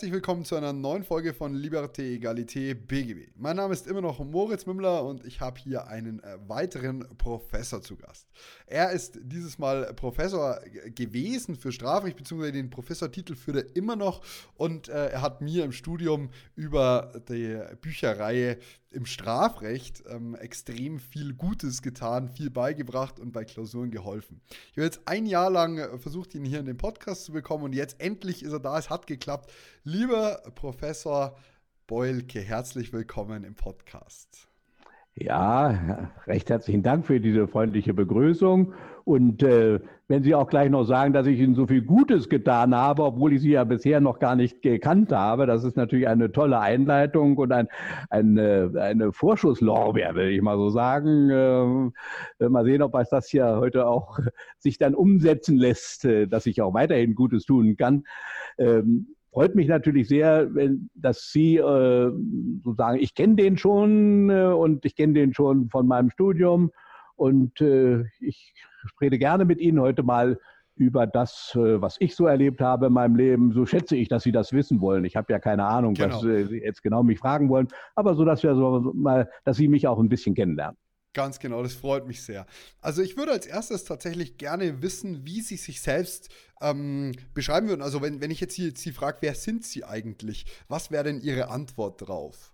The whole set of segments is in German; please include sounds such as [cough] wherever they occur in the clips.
Herzlich willkommen zu einer neuen Folge von Liberté, Egalité, BGB. Mein Name ist immer noch Moritz Mümmler und ich habe hier einen äh, weiteren Professor zu Gast. Er ist dieses Mal Professor gewesen für Strafrecht, beziehungsweise den Professortitel führt er immer noch und äh, er hat mir im Studium über die Bücherreihe im Strafrecht ähm, extrem viel Gutes getan, viel beigebracht und bei Klausuren geholfen. Ich habe jetzt ein Jahr lang äh, versucht, ihn hier in den Podcast zu bekommen und jetzt endlich ist er da. Es hat geklappt. Lieber Professor Beulke, herzlich willkommen im Podcast. Ja, recht herzlichen Dank für diese freundliche Begrüßung. Und äh, wenn Sie auch gleich noch sagen, dass ich Ihnen so viel Gutes getan habe, obwohl ich Sie ja bisher noch gar nicht gekannt habe, das ist natürlich eine tolle Einleitung und ein, eine, eine Vorschusslorbeer, will ich mal so sagen. Äh, mal sehen, ob das hier heute auch sich dann umsetzen lässt, äh, dass ich auch weiterhin Gutes tun kann. Ähm, freut mich natürlich sehr, wenn, dass Sie äh, sozusagen, ich kenne den schon äh, und ich kenne den schon von meinem Studium und äh, ich rede gerne mit Ihnen heute mal über das, äh, was ich so erlebt habe in meinem Leben. So schätze ich, dass Sie das wissen wollen. Ich habe ja keine Ahnung, genau. was äh, Sie jetzt genau mich fragen wollen, aber so, dass wir so mal, dass Sie mich auch ein bisschen kennenlernen. Ganz genau, das freut mich sehr. Also ich würde als erstes tatsächlich gerne wissen, wie Sie sich selbst ähm, beschreiben würden. Also wenn, wenn ich jetzt Sie, Sie frage, wer sind Sie eigentlich? Was wäre denn Ihre Antwort drauf?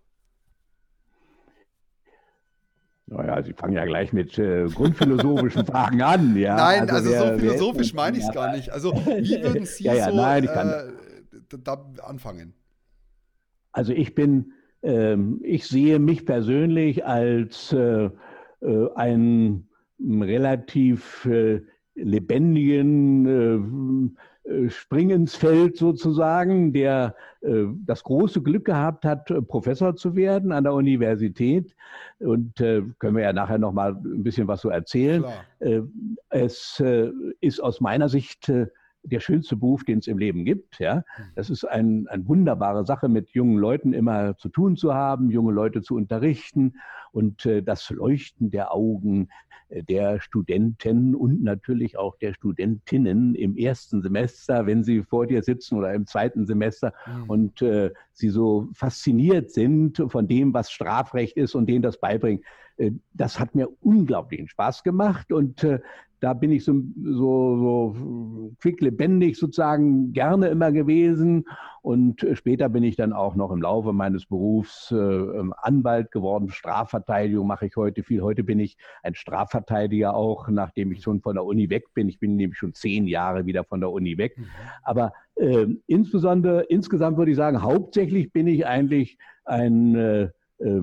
Naja, Sie fangen ja gleich mit äh, grundphilosophischen [laughs] Fragen an. Ja? Nein, also, also wer, so philosophisch meine ich es gar nicht. Also [laughs] wie würden Sie ja, ja, so nein, äh, da anfangen? Also ich bin, ähm, ich sehe mich persönlich als äh, einen relativ äh, lebendigen äh, Springensfeld sozusagen, der das große Glück gehabt hat, Professor zu werden an der Universität. Und können wir ja nachher noch mal ein bisschen was so erzählen. Klar. es ist aus meiner Sicht der schönste Beruf, den es im Leben gibt. Ja? Hm. Das ist ein, eine wunderbare Sache, mit jungen Leuten immer zu tun zu haben, junge Leute zu unterrichten und äh, das Leuchten der Augen äh, der Studenten und natürlich auch der Studentinnen im ersten Semester, wenn sie vor dir sitzen oder im zweiten Semester mhm. und äh, sie so fasziniert sind von dem, was Strafrecht ist und denen das beibringen. Äh, das hat mir unglaublichen Spaß gemacht und äh, da bin ich so, so, so quick lebendig sozusagen gerne immer gewesen. Und später bin ich dann auch noch im Laufe meines Berufs äh, ähm, Anwalt geworden. Strafverteidigung mache ich heute viel. Heute bin ich ein Strafverteidiger auch, nachdem ich schon von der Uni weg bin. Ich bin nämlich schon zehn Jahre wieder von der Uni weg. Mhm. Aber äh, insbesondere, insgesamt würde ich sagen, hauptsächlich bin ich eigentlich ein äh, äh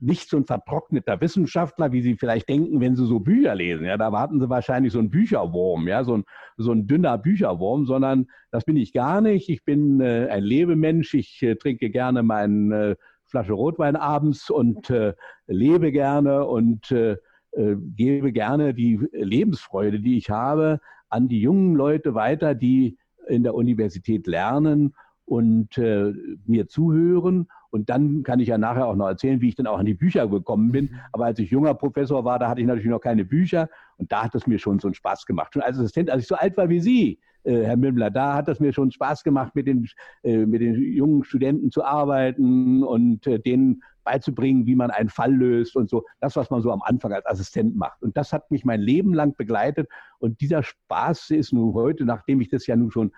nicht so ein vertrockneter Wissenschaftler, wie Sie vielleicht denken, wenn Sie so Bücher lesen. Ja, da warten Sie wahrscheinlich so einen Bücherwurm, ja, so ein, so ein dünner Bücherwurm, sondern das bin ich gar nicht. Ich bin äh, ein Lebemensch. Ich äh, trinke gerne meine äh, Flasche Rotwein abends und äh, lebe gerne und äh, äh, gebe gerne die Lebensfreude, die ich habe, an die jungen Leute weiter, die in der Universität lernen und mir zuhören und dann kann ich ja nachher auch noch erzählen, wie ich dann auch an die Bücher gekommen bin. Mhm. Aber als ich junger Professor war, da hatte ich natürlich noch keine Bücher. Und da hat es mir schon so einen Spaß gemacht. Schon als Assistent, als ich so alt war wie Sie, äh, Herr Mümmler, da hat es mir schon Spaß gemacht, mit den, äh, mit den jungen Studenten zu arbeiten und äh, denen beizubringen, wie man einen Fall löst und so. Das, was man so am Anfang als Assistent macht. Und das hat mich mein Leben lang begleitet. Und dieser Spaß ist nun heute, nachdem ich das ja nun schon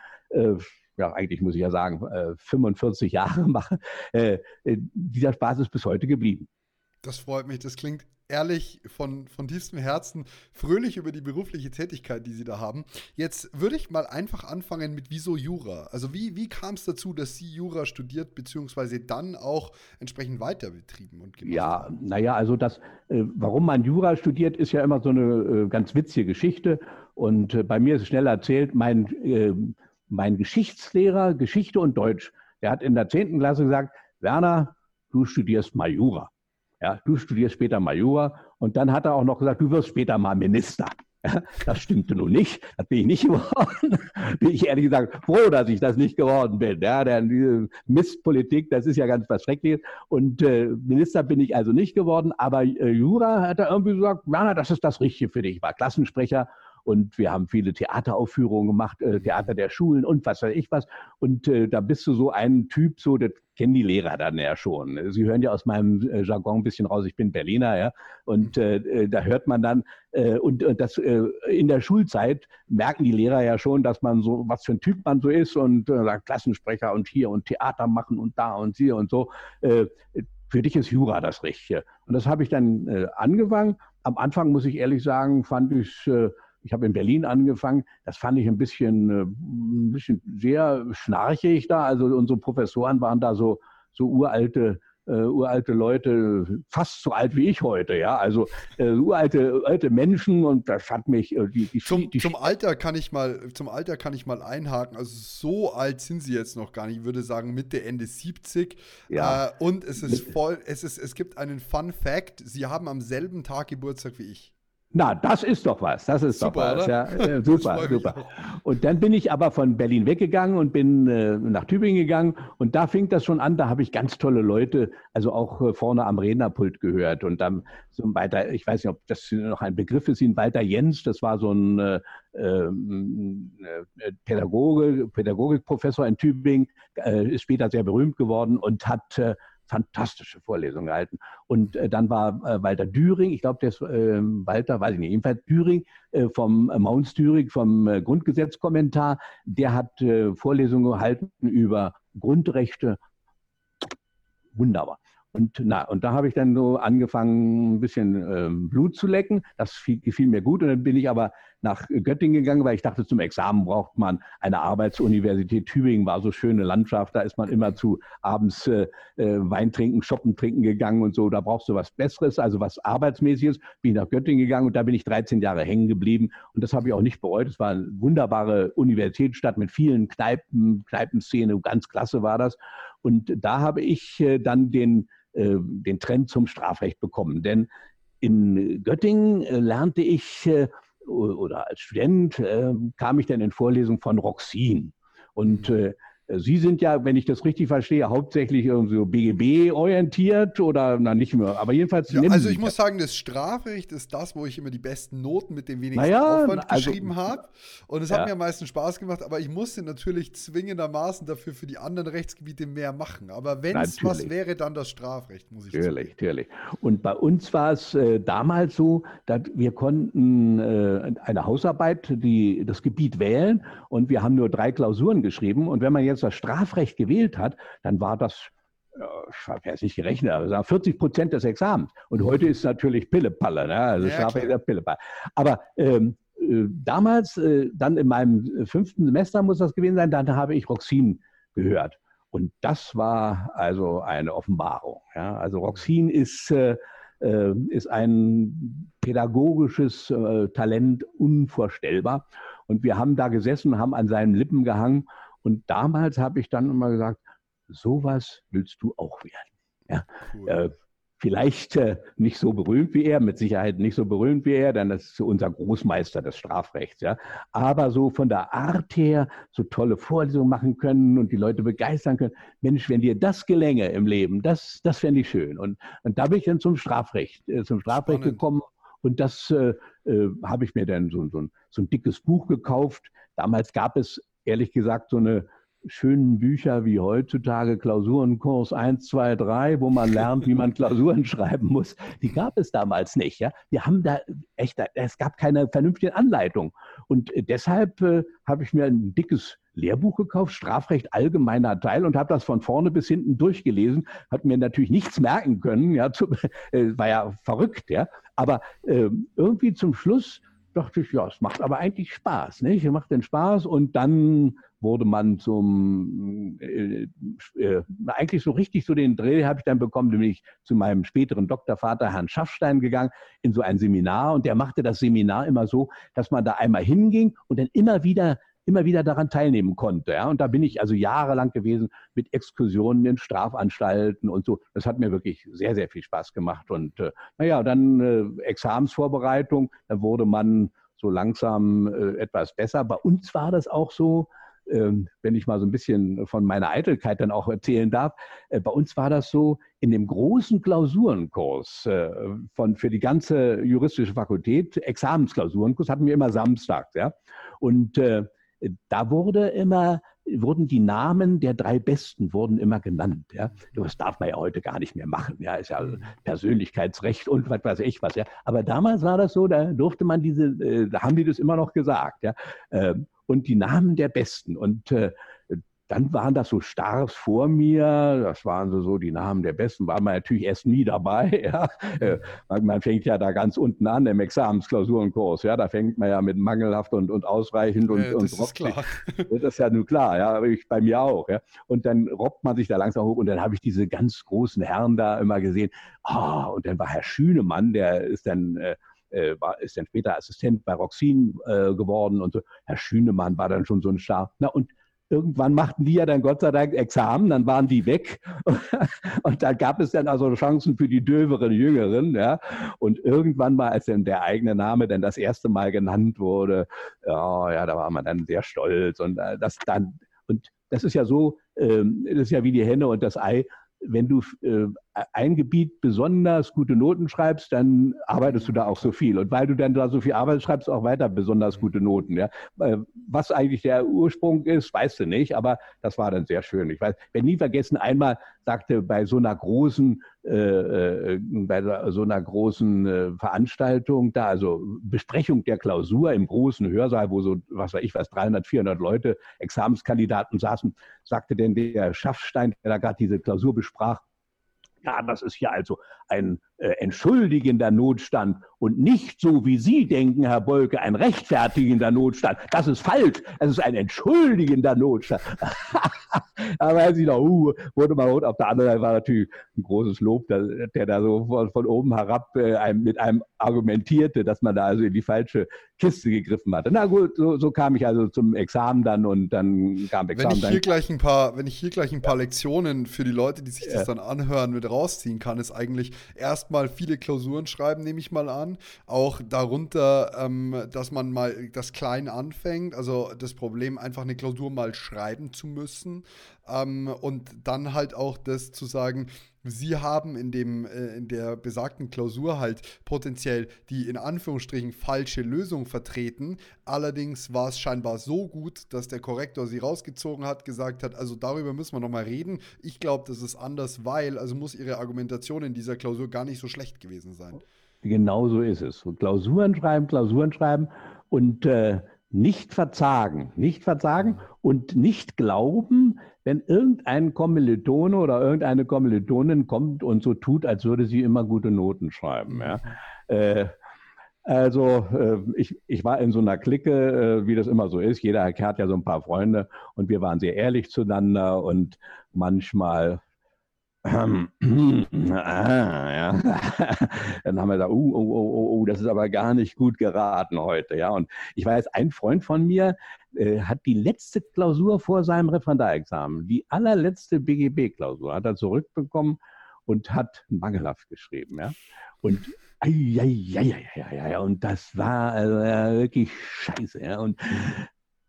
ja, eigentlich muss ich ja sagen, 45 äh, [laughs] Jahre mache, äh, äh, dieser Spaß ist bis heute geblieben. Das freut mich. Das klingt ehrlich von, von tiefstem Herzen fröhlich über die berufliche Tätigkeit, die Sie da haben. Jetzt würde ich mal einfach anfangen mit Wieso Jura? Also wie, wie kam es dazu, dass Sie Jura studiert bzw. dann auch entsprechend weiter betrieben und gemacht Ja, naja, also das, warum man Jura studiert, ist ja immer so eine ganz witzige Geschichte. Und bei mir ist es schnell erzählt, mein mein Geschichtslehrer, Geschichte und Deutsch, der hat in der 10. Klasse gesagt, Werner, du studierst mal Jura. Ja, du studierst später mal Jura. Und dann hat er auch noch gesagt, du wirst später mal Minister. [laughs] Ja, das stimmte nun nicht. Das bin ich nicht [laughs] geworden. bin ich ehrlich gesagt froh, dass ich das nicht geworden bin. Ja, denn diese Mistpolitik, das ist ja ganz was Schreckliches. Und äh, Minister bin ich also nicht geworden. Aber äh, Jura hat er irgendwie gesagt, ja, das ist das Richtige für dich. Ich war Klassensprecher und wir haben viele Theateraufführungen gemacht, äh, Theater der Schulen und was weiß ich was. Und äh, da bist du so ein Typ, so, das kennen die Lehrer dann ja schon. Sie hören ja aus meinem äh, Jargon ein bisschen raus, ich bin Berliner, ja. Und äh, äh da hört man dann, äh, und, und das äh, in der Schulzeit merken die Lehrer ja schon, dass man so, was für ein Typ man so ist und sagt Klassensprecher und hier und Theater machen und da und hier und so für dich ist Jura das Richtige. Und das habe ich dann äh, angefangen. Am Anfang, muss ich ehrlich sagen, fand ich äh, ich habe in Berlin angefangen. Das fand ich ein bisschen, äh, ein bisschen sehr schnarchig da. Also unsere Professoren waren da so, so uralte Uh, uralte Leute, fast so alt wie ich heute, ja, also uh, uralte alte Menschen und das hat mich uh, die, die, zum, die, zum Alter kann ich mal zum Alter kann ich mal einhaken. Also so alt sind sie jetzt noch gar nicht. Ich würde sagen Mitte Ende 70. Ja. und es ist voll. Es ist es gibt einen Fun Fact. Sie haben am selben Tag Geburtstag wie ich. Na, das ist doch was. Das ist super, doch was. Ja, [laughs] äh, super, super. Und dann bin ich aber von Berlin weggegangen und bin äh, nach Tübingen gegangen. Und da fing das schon an. Da habe ich ganz tolle Leute, also auch äh, vorne am Rednerpult gehört. Und dann so ein weiter, ich weiß nicht, ob das noch ein Begriff ist, ihn Walter Jens. Das war so ein äh, ähm, äh, Pädagoge, Pädagogikprofessor in Tübingen, äh, ist später sehr berühmt geworden und hat fantastische Vorlesungen gehalten. Und äh, dann war äh, Walter Düring, ich glaube, der ist äh, Walter, weiß ich nicht, jedenfalls Düring äh, vom äh, Mounts Düring, vom äh, Grundgesetzkommentar, der hat Vorlesungen gehalten über Grundrechte. Wunderbar. Und, na, und da habe ich dann so angefangen, ein bisschen ähm, Blut zu lecken. Das fiel, gefiel mir gut. Und dann bin ich aber nach Göttingen gegangen, weil ich dachte, zum Examen braucht man eine Arbeitsuniversität. Tübingen war so schöne Landschaft. Da ist man immer zu abends äh, äh, Wein trinken, Shoppen trinken gegangen und so. Da brauchst du was Besseres, also was Arbeitsmäßiges. Bin ich nach Göttingen gegangen und da bin ich 13 Jahre hängen geblieben. Und das habe ich auch nicht bereut. Es war eine wunderbare Universitätsstadt mit vielen Kneipen, Kneipenszene. Ganz klasse war das. Und da habe ich äh, dann den äh, den Trend zum Strafrecht bekommen. Denn in Göttingen äh, lernte ich äh, oder als Student kam ich dann in Vorlesungen von Roxin. Und mhm. Sie sind ja, wenn ich das richtig verstehe, hauptsächlich so BGB-orientiert oder na nicht mehr, aber jedenfalls. Ja, also ich muss sagen, das Strafrecht ist das, wo ich immer die besten Noten mit dem wenigsten naja, Aufwand also, geschrieben habe. Und es ja. hat mir am meisten Spaß gemacht, aber ich musste natürlich zwingendermaßen dafür für die anderen Rechtsgebiete mehr machen. Aber wenn es was wäre, dann das Strafrecht, muss ich sagen. Natürlich, natürlich. Und bei uns war es äh, damals so, dass wir konnten äh, eine Hausarbeit, die, das Gebiet wählen und wir haben nur drei Klausuren geschrieben. Und wenn man jetzt das Strafrecht gewählt hat, dann war das ich habe jetzt nicht gerechnet, aber 40 Prozent des Examens. Und heute ist es natürlich Pillepalle, ne? also ja, Strafrecht Pillepalle. Aber ähm, äh, damals, äh, dann in meinem fünften Semester muss das gewesen sein, dann habe ich Roxin gehört. Und das war also eine Offenbarung. Ja? Also Roxin ist, äh, äh ist ein pädagogisches äh, Talent unvorstellbar. Und wir haben da gesessen, haben an seinen Lippen gehangen und damals habe ich dann immer gesagt, sowas willst du auch werden. Ja, cool. äh, vielleicht äh, nicht so berühmt wie er, mit Sicherheit nicht so berühmt wie er, denn das ist unser Großmeister des Strafrechts. Ja, aber so von der Art her so tolle Vorlesungen machen können und die Leute begeistern können. Mensch, wenn dir das gelänge im Leben, das, das fände ich schön. Und, und da bin ich dann zum Strafrecht, äh, zum Strafrecht Spannend. gekommen. Und das äh, äh, habe ich mir dann so, so, ein, so ein dickes Buch gekauft. Damals gab es ehrlich gesagt so eine schönen Bücher wie heutzutage Klausurenkurs 1, 2, 3, wo man lernt, wie man [laughs] Klausuren schreiben muss, die gab es damals nicht. Ja? Wir haben da echt, es gab keine vernünftige Anleitung. Und deshalb äh, habe ich mir ein dickes Lehrbuch gekauft, Strafrecht allgemeiner Teil und habe das von vorne bis hinten durchgelesen. Hat mir natürlich nichts merken können, ja, zu, [laughs] äh, war ja verrückt, ja. Aber äh, irgendwie zum Schluss dachte ich, ja, es macht aber eigentlich Spaß, nicht? Es macht den Spaß und dann wurde man zum, äh, äh, eigentlich so richtig so den Dreh habe ich dann bekommen, nämlich zu meinem späteren Doktorvater, Herrn Schaffstein, gegangen, in so ein Seminar und der machte das Seminar immer so, dass man da einmal hinging und dann immer wieder immer wieder daran teilnehmen konnte. Ja? Und da bin ich also jahrelang gewesen mit Exkursionen in Strafanstalten und so. Das hat mir wirklich sehr, sehr viel Spaß gemacht. Und äh, naja, dann äh, Examensvorbereitung, da wurde man so langsam äh, etwas besser. Bei uns war das auch so, ähm, wenn ich mal so ein bisschen von meiner Eitelkeit dann auch erzählen darf, äh, bei uns war das so, in dem großen Klausurenkurs äh, von, für die ganze juristische Fakultät, Examensklausurenkurs, hatten wir immer samstags. Ja? Und äh, da wurde immer wurden die Namen der drei Besten wurden immer genannt. Ja. Das darf man ja heute gar nicht mehr machen. Ja, ist ja mhm. Persönlichkeitsrecht und was weiß ich was. Ja. Aber damals war das so, da durfte man diese, da haben die das immer noch gesagt. Ja. Ähm, und die Namen der Besten. Und äh, dann waren das so Stars vor mir, das waren so, so die Namen der Besten, war man natürlich erst nie dabei. [laughs] Ja. Äh, man fängt ja da ganz unten an im Examensklausurenkurs. Ja. Da fängt man ja mit mangelhaft und, und ausreichend und, das und ist klar. [laughs] Das ist ja nur klar, ja, ich, bei mir auch. Ja. Und dann robbt man sich da langsam hoch und dann habe ich diese ganz großen Herren da immer gesehen. Ah, und dann war Herr Schünemann, der ist dann äh, äh, war, ist dann später Assistent bei Roxin äh, geworden und so. Herr Schünemann war dann schon so ein Star. Na, und irgendwann machten die ja dann Gott sei Dank Examen, dann waren die weg. [laughs] und da gab es dann also Chancen für die döveren Jüngeren. Ja. Und irgendwann mal, als dann der eigene Name dann das erste Mal genannt wurde, ja, ja, da war man dann sehr stolz. Und äh, das dann, und das ist ja so, ähm, das ist ja wie die Henne und das Ei wenn du äh, ein Gebiet besonders gute Noten schreibst, dann arbeitest du da auch so viel. Und weil du dann da so viel arbeitest, schreibst du auch weiter besonders gute Noten. Ja? Äh, was eigentlich der Ursprung ist, weißt du nicht, aber das war dann sehr schön. Ich weiß, wenn nie vergessen, einmal sagte bei so einer großen, äh, äh, bei so einer großen äh, Veranstaltung da, also Besprechung der Klausur im großen Hörsaal, wo so, was weiß ich was, 300, 400 Leute, Examenskandidaten saßen, sagte denn der Schaffstein, der da gerade diese Klausur besprach, ja, das ist ja also ein entschuldigender Notstand und nicht so, wie Sie denken, Herr Bolke, ein rechtfertigender Notstand. Das ist falsch. Es ist ein entschuldigender Notstand. [laughs] da weiß ich noch, uh, wurde mal rot. Auf der anderen Seite war natürlich ein großes Lob, der, der da so von, von oben herab äh, einem, mit einem argumentierte, dass man da also in die falsche Kiste gegriffen hatte. Na gut, so, so kam ich also zum Examen dann und dann kam Examen. Wenn ich hier gleich ein paar, wenn ich hier gleich ein paar Lektionen für die Leute, die sich das dann anhören, mit rausziehen kann, ist eigentlich erstmal viele Klausuren schreiben, nehme ich mal an. Auch darunter, ähm, dass man mal das klein anfängt, also das Problem, einfach eine Klausur mal schreiben zu müssen. Ähm, und dann halt auch das zu sagen, Sie haben in, dem, äh, in der besagten Klausur halt potenziell die in Anführungsstrichen falsche Lösung vertreten. Allerdings war es scheinbar so gut, dass der Korrektor sie rausgezogen hat, gesagt hat, also darüber müssen wir nochmal reden. Ich glaube, das ist anders, weil, also muss Ihre Argumentation in dieser Klausur gar nicht so schlecht gewesen sein. Genau so ist es. Klausuren schreiben, Klausuren schreiben und äh, nicht verzagen, nicht verzagen und nicht glauben, wenn irgendein Kommilitone oder irgendeine Kommilitonin kommt und so tut, als würde sie immer gute Noten schreiben. Ja. Äh, also äh, ich, ich war in so einer Clique, äh, wie das immer so ist. Jeder hat ja so ein paar Freunde und wir waren sehr ehrlich zueinander und manchmal ähm, [clears throat] ah, ja. [laughs] Dann haben wir gesagt, oh, oh, oh, oh, das ist aber gar nicht gut geraten heute. Ja, und ich weiß, ein Freund von mir äh, hat die letzte Klausur vor seinem Referendarexamen, die allerletzte BGB-Klausur, hat er zurückbekommen und hat mangelhaft geschrieben. Ja, und ja, ja, ja, ja, ja, und das war also, wirklich scheiße. Ja, und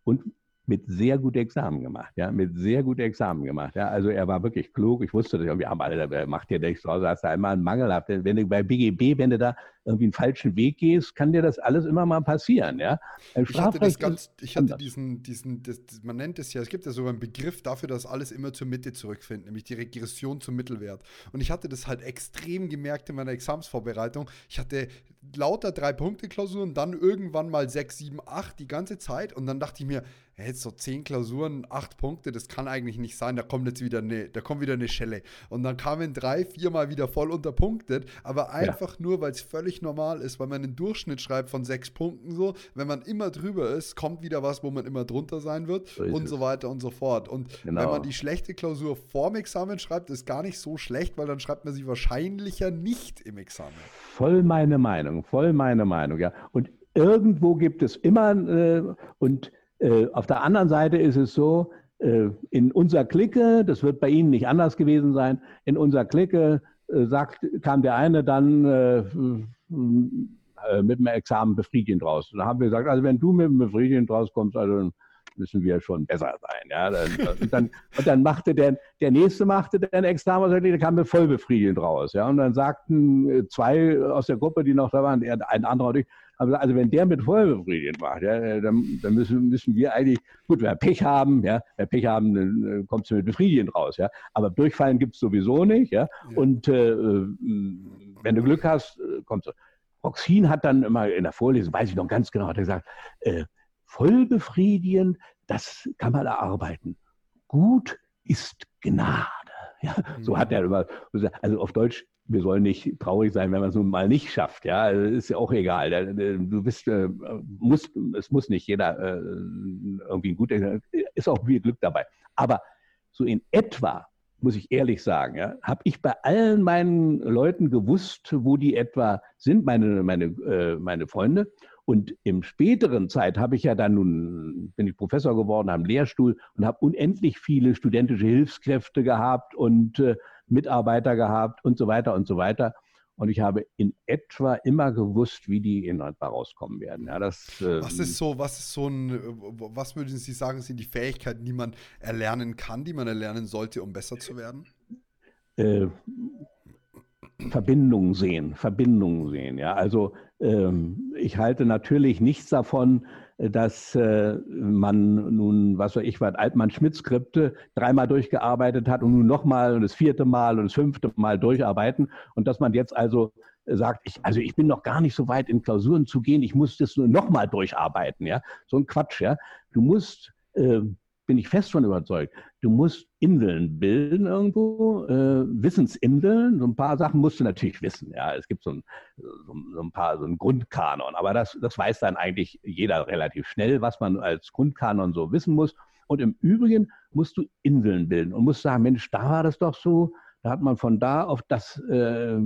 und mit sehr gut Examen gemacht, ja, mit sehr gut Examen gemacht. Ja. Also er war wirklich klug. Ich wusste das, wir haben alle, macht dir nichts draus, hast du einmal einen Mangel gehabt. Wenn du bei BGB, wenn du da irgendwie einen falschen Weg gehst, kann dir das alles immer mal passieren, ja. Ich hatte, das ganz, ich hatte diesen, diesen das, man nennt es ja, es gibt ja sogar einen Begriff dafür, dass alles immer zur Mitte zurückfindet, nämlich die Regression zum Mittelwert. Und ich hatte das halt extrem gemerkt in meiner Examsvorbereitung. Ich hatte lauter Drei-Punkte-Klausuren, dann irgendwann mal sechs, sieben, acht die ganze Zeit und dann dachte ich mir, jetzt so zehn Klausuren, acht Punkte, das kann eigentlich nicht sein, da kommt jetzt wieder eine, da kommt wieder eine Schelle. Und dann kamen drei, viermal wieder voll unterpunktet, aber einfach ja. nur, weil es völlig normal ist, weil man einen Durchschnitt schreibt von sechs Punkten so, wenn man immer drüber ist, kommt wieder was, wo man immer drunter sein wird so und so weiter und so fort. Und genau. wenn man die schlechte Klausur vorm Examen schreibt, ist gar nicht so schlecht, weil dann schreibt man sie wahrscheinlicher nicht im Examen. Voll meine Meinung, voll meine Meinung, ja. Und irgendwo gibt es immer, äh, und äh, auf der anderen Seite ist es so, äh, in unserer Clique, das wird bei Ihnen nicht anders gewesen sein, in unserer Clique äh, sagt, kam der eine dann, äh, mit dem Examen befriedigend raus. Dann haben wir gesagt, also wenn du mit dem befriedigend rauskommst, also müssen wir schon besser sein. Ja? Und, dann, und dann machte der, der nächste machte dann Examen, der kam mir voll befriedigend raus. Ja? Und dann sagten äh, zwei aus der Gruppe, die noch da waren, ein anderer ich, also wenn der mit voll befriedigend macht, ja, dann, dann müssen, müssen wir eigentlich, gut, wenn wir Pech haben, ja, wenn wir Pech haben, dann kommst du mit befriedigend raus, ja. Aber durchfallen gibt es sowieso nicht, ja. Und äh, äh, wenn du Glück hast, äh, kommst du. Roxin hat dann immer in der Vorlesung, weiß ich noch ganz genau, hat er gesagt, äh, voll befriedigend, das kann man erarbeiten. Gut ist Gnade. Ja, so hat er immer, also auf Deutsch, wir sollen nicht traurig sein, wenn man es nun mal nicht schafft. Ja, ist ja auch egal. Du bist, äh, muss, es muss nicht jeder äh, irgendwie ein guter, ist auch viel Glück dabei. Aber so in etwa, muss ich ehrlich sagen, ja, habe ich bei allen meinen Leuten gewusst, wo die etwa sind, meine, meine, äh, meine Freunde. Und im späteren Zeit habe ich ja dann nun, bin ich Professor geworden, am Lehrstuhl und habe unendlich viele studentische Hilfskräfte gehabt und äh, Mitarbeiter gehabt und so weiter und so weiter. Und ich habe in etwa immer gewusst, wie die in etwa rauskommen werden. Ja, das, äh, was ist so, was ist so ein, was würden Sie sagen, sind die Fähigkeiten, die man erlernen kann, die man erlernen sollte, um besser zu werden? Äh, Verbindungen sehen, Verbindungen sehen. Ja, also ähm, ich halte natürlich nichts davon, dass äh, man nun, was weiß ich, was Altmann-Schmidt-Skripte dreimal durchgearbeitet hat und nun nochmal und das vierte Mal und das fünfte Mal durcharbeiten und dass man jetzt also sagt, ich, also ich bin noch gar nicht so weit in Klausuren zu gehen, ich muss das nur nochmal durcharbeiten, ja, so ein Quatsch, ja. Du musst äh, bin ich fest von überzeugt. Du musst Inseln bilden irgendwo, äh, Wissensinseln. So ein paar Sachen musst du natürlich wissen. Ja, es gibt so ein, so, so ein paar, so ein Grundkanon. Aber das, das weiß dann eigentlich jeder relativ schnell, was man als Grundkanon so wissen muss. Und im Übrigen musst du Inseln bilden und musst sagen, Mensch, da war das doch so, da hat man von da auf das äh,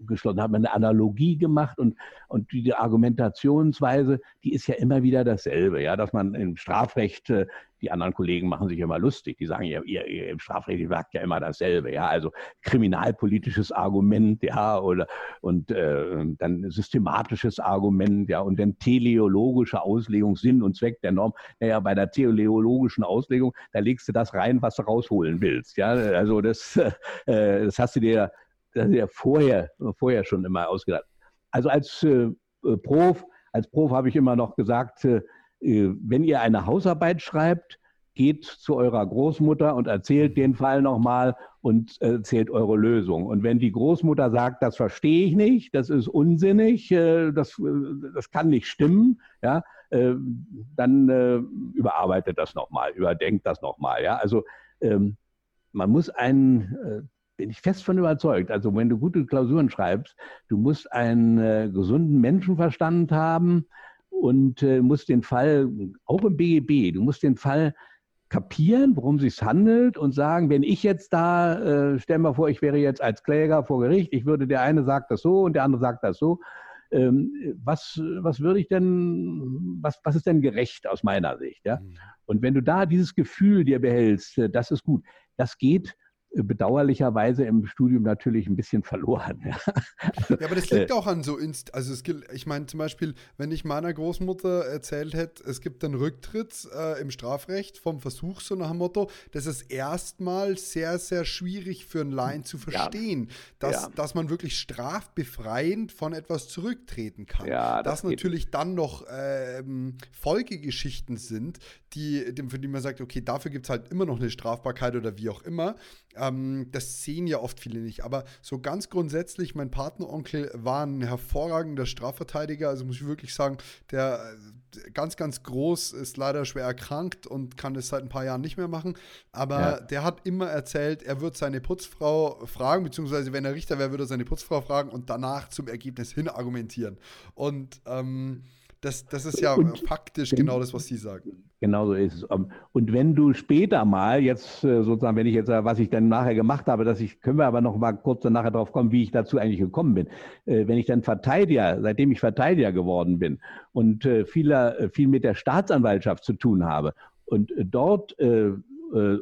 geschlossen, hat man eine Analogie gemacht und, und die Argumentationsweise, die ist ja immer wieder dasselbe, ja, dass man im Strafrecht äh, die anderen Kollegen machen sich immer lustig. Die sagen ja, ihr, ihr im Strafrecht sagt ja immer dasselbe. Ja, also kriminalpolitisches Argument, ja, oder und äh, dann systematisches Argument, ja, und dann teleologische Auslegung, Sinn und Zweck der Norm. Naja, bei der teleologischen Auslegung, da legst du das rein, was du rausholen willst. Ja, also das, äh, das hast du dir, das du dir vorher, vorher schon immer ausgedacht. Also als äh, Prof, als Prof habe ich immer noch gesagt, äh, äh, wenn ihr eine Hausarbeit schreibt, geht zu eurer Großmutter und erzählt den Fall nochmal und erzählt eure Lösung. Und wenn die Großmutter sagt, das verstehe ich nicht, das ist unsinnig, äh, das, äh, das kann nicht stimmen, ja, dann überarbeitet das nochmal, überdenkt das nochmal. Ja? Also ähm, man muss einen, bin ich fest von überzeugt, also wenn du gute Klausuren schreibst, du musst einen gesunden Menschenverstand haben, und äh, musst den Fall, auch im BGB, du musst den Fall kapieren, worum es sich handelt und sagen, wenn ich jetzt da, äh, stell mal vor, ich wäre jetzt als Kläger vor Gericht, ich würde, der eine sagt das so und der andere sagt das so. Ähm, was, was würde ich denn, was, was ist denn gerecht aus meiner Sicht? Ja? Mhm. Und wenn du da dieses Gefühl dir behältst, äh, das ist gut. Das geht bedauerlicherweise im Studium natürlich ein bisschen verloren. Ja, ja aber das liegt äh, auch an so, Inst also es gibt, ich meine zum Beispiel, wenn ich meiner Großmutter erzählt hätte, es gibt einen Rücktritt äh, im Strafrecht vom Versuch, so nach dem Motto, das ist erstmal sehr, sehr schwierig für einen Laien zu verstehen, ja, dass, ja. dass man wirklich strafbefreiend von etwas zurücktreten kann. Ja, das dass natürlich dann noch ähm, Folgegeschichten sind, die, für die man sagt, okay, dafür gibt es halt immer noch eine Strafbarkeit oder wie auch immer. Ähm, das sehen ja oft viele nicht. Aber so ganz grundsätzlich, mein Partneronkel war ein hervorragender Strafverteidiger. Also muss ich wirklich sagen, der äh, ganz, ganz groß ist leider schwer erkrankt und kann das seit ein paar Jahren nicht mehr machen. Aber ja. der hat immer erzählt, er wird seine Putzfrau fragen, beziehungsweise wenn er Richter wäre, würde er seine Putzfrau fragen und danach zum Ergebnis hin argumentieren. Und ähm, das, das ist ja und, faktisch genau das, was Sie sagen. Genau so ist es. Ähm, und wenn du später mal, jetzt äh, sozusagen, wenn ich jetzt, äh, was ich dann nachher gemacht habe, dass ich, können wir aber noch mal kurz nachher drauf kommen, wie ich dazu eigentlich gekommen bin. Äh, wenn ich dann Verteidiger, seitdem ich Verteidiger geworden bin und viel, viel mit der Staatsanwaltschaft zu tun habe und dort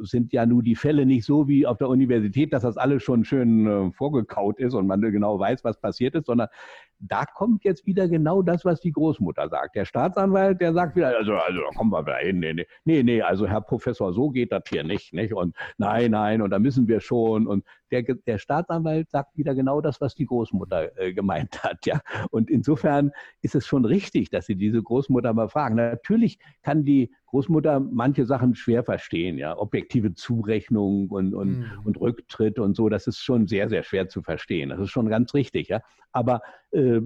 sind ja nun die Fälle nicht so wie auf der Universität, dass das alles schon schön vorgekaut ist und man genau weiß, was passiert ist, sondern da kommt jetzt wieder genau das, was die Großmutter sagt. Der Staatsanwalt, der sagt wieder, also, also da kommen wir wieder hin. Nee, nee, nee, nee, also Herr Professor, so geht das hier nicht, nicht? Und nein, nein, und da müssen wir schon. Und der, der Staatsanwalt sagt wieder genau das, was die Großmutter äh, gemeint [laughs] hat, ja. Und insofern ist es schon richtig, dass Sie diese Großmutter mal fragen. Natürlich kann die Großmutter manche Sachen schwer verstehen, ja, objektive Zurechnung und, und, mhm. und Rücktritt und so, das ist schon sehr, sehr schwer zu verstehen. Das ist schon ganz richtig, ja. Aber äh,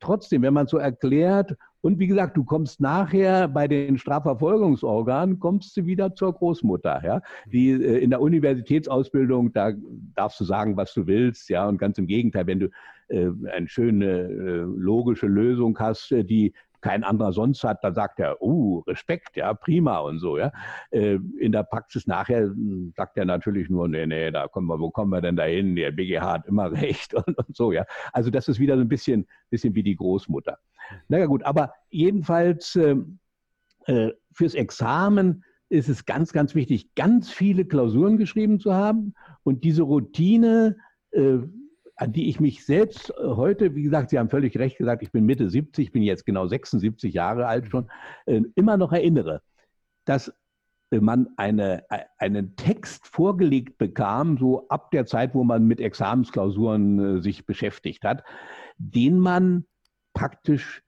trotzdem, wenn man so erklärt, und wie gesagt, du kommst nachher bei den Strafverfolgungsorganen, kommst du wieder zur Großmutter, ja. Die äh, in der Universitätsausbildung, da darfst du sagen, was du willst, ja, und ganz im Gegenteil, wenn du äh, eine schöne äh, logische Lösung hast, die kein anderer sonst hat, dann sagt er, oh, Respekt, ja, prima und so, ja. Äh, in der Praxis nachher hm, sagt er natürlich nur, nee, nee, da kommen wir, wo kommen wir denn da hin? Der BGH hat immer [laughs] recht und, und so, ja. Also das ist wieder so ein bisschen, bisschen wie die Großmutter. Naja gut, aber jedenfalls äh, äh, fürs Examen ist es ganz, ganz wichtig, ganz viele Klausuren geschrieben zu haben und diese Routine äh, an die ich mich selbst äh, heute, wie gesagt, Sie haben völlig recht gesagt, ich bin Mitte 70, bin jetzt genau 76 Jahre alt schon, äh, immer noch erinnere, dass äh, man eine, einen Text vorgelegt bekam, so ab der Zeit, wo man mit Examensklausuren sich beschäftigt hat, den man praktisch,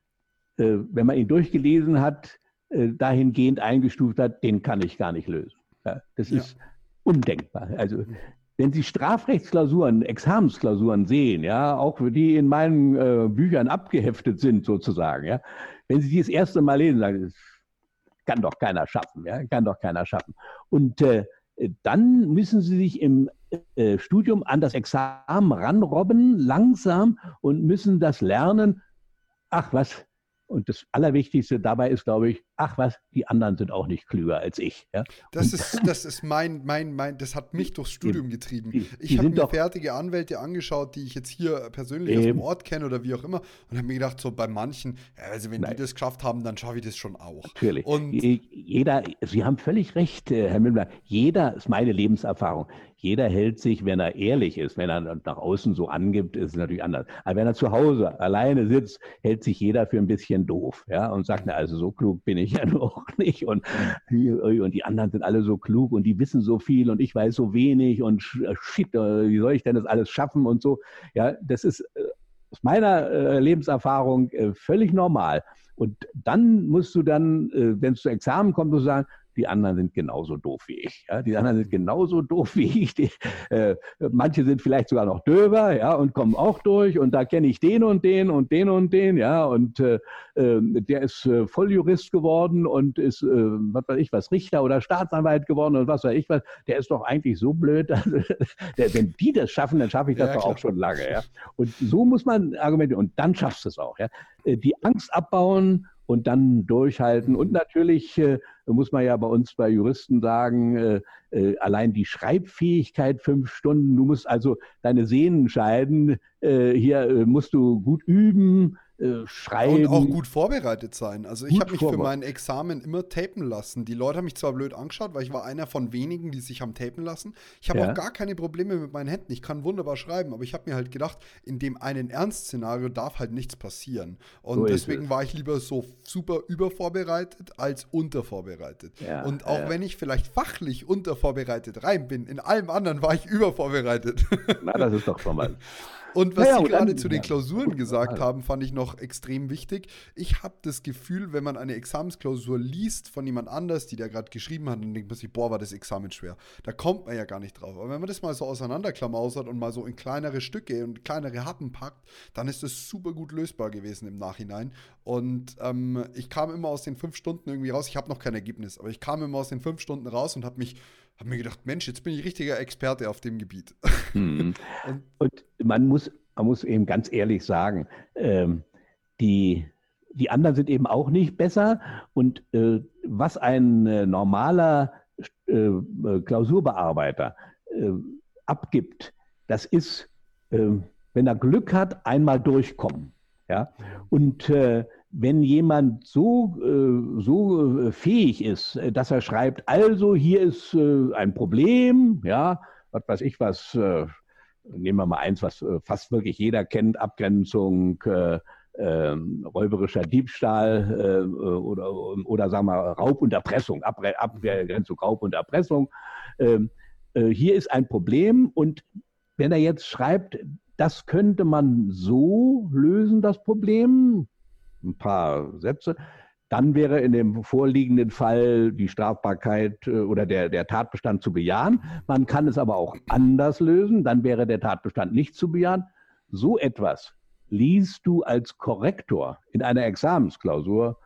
wenn man ihn durchgelesen hat, dahingehend eingestuft hat, den kann ich gar nicht lösen. das ist ja. undenkbar. Also wenn Sie Strafrechtsklausuren, Examensklausuren sehen, ja, auch die in meinen äh, Büchern abgeheftet sind sozusagen, ja, wenn Sie die das erste Mal lesen, sagen Sie, kann doch keiner schaffen, ja, kann doch keiner schaffen. Und äh, dann müssen Sie sich im äh, Studium an das Examen ranrobben, langsam und müssen das lernen. Ach was, und das Allerwichtigste dabei ist, glaube ich, ach was, die anderen sind auch nicht klüger als ich. Ja? Das, ist, das ist mein, mein, mein, das hat mich durchs Studium getrieben. Die, die ich habe mir fertige Anwälte angeschaut, die ich jetzt hier persönlich aus dem Ort kenne oder wie auch immer und habe mir gedacht, so bei manchen, also wenn Nein. die das geschafft haben, dann schaffe ich das schon auch. Natürlich. Und jeder, Sie haben völlig recht, äh, Herr Müller, jeder, ist meine Lebenserfahrung, jeder hält sich, wenn er ehrlich ist, wenn er nach außen so angibt, ist es natürlich anders. Aber wenn er zu Hause alleine sitzt, hält sich jeder für ein bisschen doof, ja, und sagt, na, also so klug bin ich [laughs] ja auch nicht und, und die anderen sind alle so klug und die wissen so viel und ich weiß so wenig und äh, shit, äh, wie soll ich denn das alles schaffen und so. Ja, das ist äh, aus meiner Lebenserfahrung völlig normal. Und dann musst du dann, wenn es zu Examen kommt, du sagen, die anderen sind genauso doof wie ich. Ja? Die anderen sind genauso doof wie ich. Die, äh, manche sind vielleicht sogar noch döber, ja, und kommen auch durch. Und da kenne ich den und den und den und den, ja. Und äh, ähm, der ist äh, Volljurist geworden und ist, äh, was weiß ich, was Richter oder Staatsanwalt geworden und was weiß ich was. Der ist doch eigentlich so blöd. [laughs] der, wenn die das schaffen, dann schaffe ich das ja, doch auch schon lange, ja. Und so muss man argumentieren. Und dann schaffst du es auch, ja. Äh, die Angst abbauen und dann durchhalten. Und natürlich äh, muss man ja bei uns bei Juristen sagen, äh, äh, allein die Schreibfähigkeit fünf Stunden, du musst also deine Sehnen scheiden, äh, hier äh, musst du gut üben, äh, schreiben. Und auch gut vorbereitet sein. Also ich habe mich für mein Examen immer tapen lassen. Die Leute haben mich zwar blöd angeschaut, weil ich war einer von wenigen, die sich haben tapen lassen. Ich habe ja. auch gar keine Probleme mit meinen Händen. Ich kann wunderbar schreiben, aber ich habe mir halt gedacht, in dem einen Ernstszenario darf halt nichts passieren. Und so deswegen war ich lieber so super übervorbereitet als untervorbereitet. Ja, und auch ja. wenn ich vielleicht fachlich untervorbereitet rein bin, in allem anderen war ich übervorbereitet. Na, das ist doch schon mal. [laughs] Und was ja, Sie gerade zu den Klausuren gesagt haben, fand ich noch extrem wichtig. Ich habe das Gefühl, wenn man eine Examensklausur liest von jemand anders, die da gerade geschrieben hat, dann denkt man sich, boah, war das Examen schwer. Da kommt man ja gar nicht drauf. Aber wenn man das mal so auseinanderklamausert und mal so in kleinere Stücke und kleinere Happen packt, dann ist das super gut lösbar gewesen im Nachhinein. Und ähm, ich kam immer aus den fünf Stunden irgendwie raus. Ich habe noch kein Ergebnis, aber ich kam immer aus den fünf Stunden raus und habe mich habe mir gedacht, Mensch, jetzt bin ich richtiger Experte auf dem Gebiet. Mhm. [laughs] und, und, man, muss, man muss eben ganz ehrlich sagen, ähm, die, die anderen sind eben auch nicht besser. Und äh, was ein äh, normaler äh, äh Klausurbearbeiter äh, abgibt, das ist, ähm, wenn er Glück hat, einmal durchkommen. Ja? Und äh, wenn jemand so, äh, so äh, fähig ist, äh, dass er schreibt, also hier ist ein Problem, ja, was weiß ich was, nehmen wir mal eins, was fast wirklich jeder kennt, Abgrenzung, äh, äh, räuberischer Diebstahl äh, oder, oder sagen wir Raub und Erpressung, Abre Abgrenzung, Raub und Erpressung. Ähm, äh, hier ist ein Problem und wenn er jetzt schreibt, das könnte man so lösen, das Problem, ein paar Sätze, dann wäre in dem vorliegenden Fall die Strafbarkeit äh, oder der, der Tatbestand zu bejahen. Man kann es aber auch anders lösen, dann wäre der Tatbestand nicht zu bejahen. So etwas liest du als Korrektor in einer Examensklausur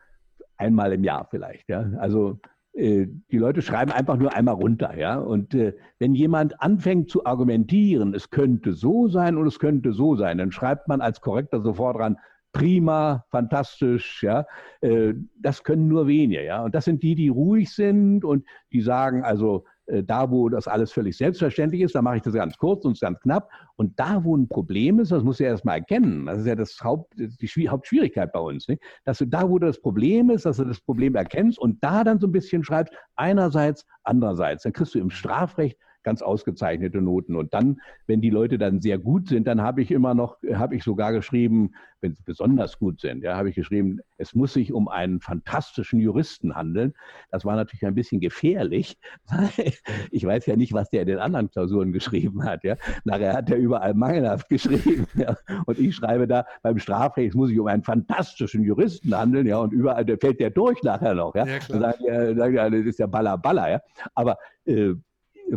einmal im Jahr vielleicht. Ja? Also äh, die Leute schreiben einfach nur einmal runter, ja. Und äh, wenn jemand anfängt zu argumentieren, es könnte so sein und es könnte so sein, dann schreibt man als Korrektor sofort dran, prima, fantastisch, ja. Äh, das können nur wenige, ja. Und das sind die, die ruhig sind und die sagen, also äh, da, wo das alles völlig selbstverständlich ist, da mache ich das ganz kurz und ganz knapp. Und da, wo ein Problem ist, das muss ja erstmal erkennen. Das ist ja das Haupt, die Hauptschwierigkeit bei uns. Nicht? Dass du da, wo das Problem ist, dass du das Problem erkennst und da dann so ein bisschen schreibst, einerseits, andererseits. Dann kriegst du im Strafrecht ganz ausgezeichnete Noten. Und dann, wenn die Leute dann sehr gut sind, dann habe ich immer noch, habe ich sogar geschrieben, wenn sie besonders gut sind, ja, habe ich geschrieben, es muss sich um einen fantastischen Juristen handeln. Das war natürlich ein bisschen gefährlich, [laughs] weil ich weiß ja nicht, was der in den anderen Klausuren geschrieben hat. Ja. Nachher hat er überall mangelhaft [laughs] geschrieben. Ja. Und ich schreibe da beim Strafrecht, es muss sich um einen fantastischen Juristen handeln, ja, und überall der fällt der durch nachher noch. Ja. ja klar. Dann das ist ja Baller Baller, ja. Aber äh,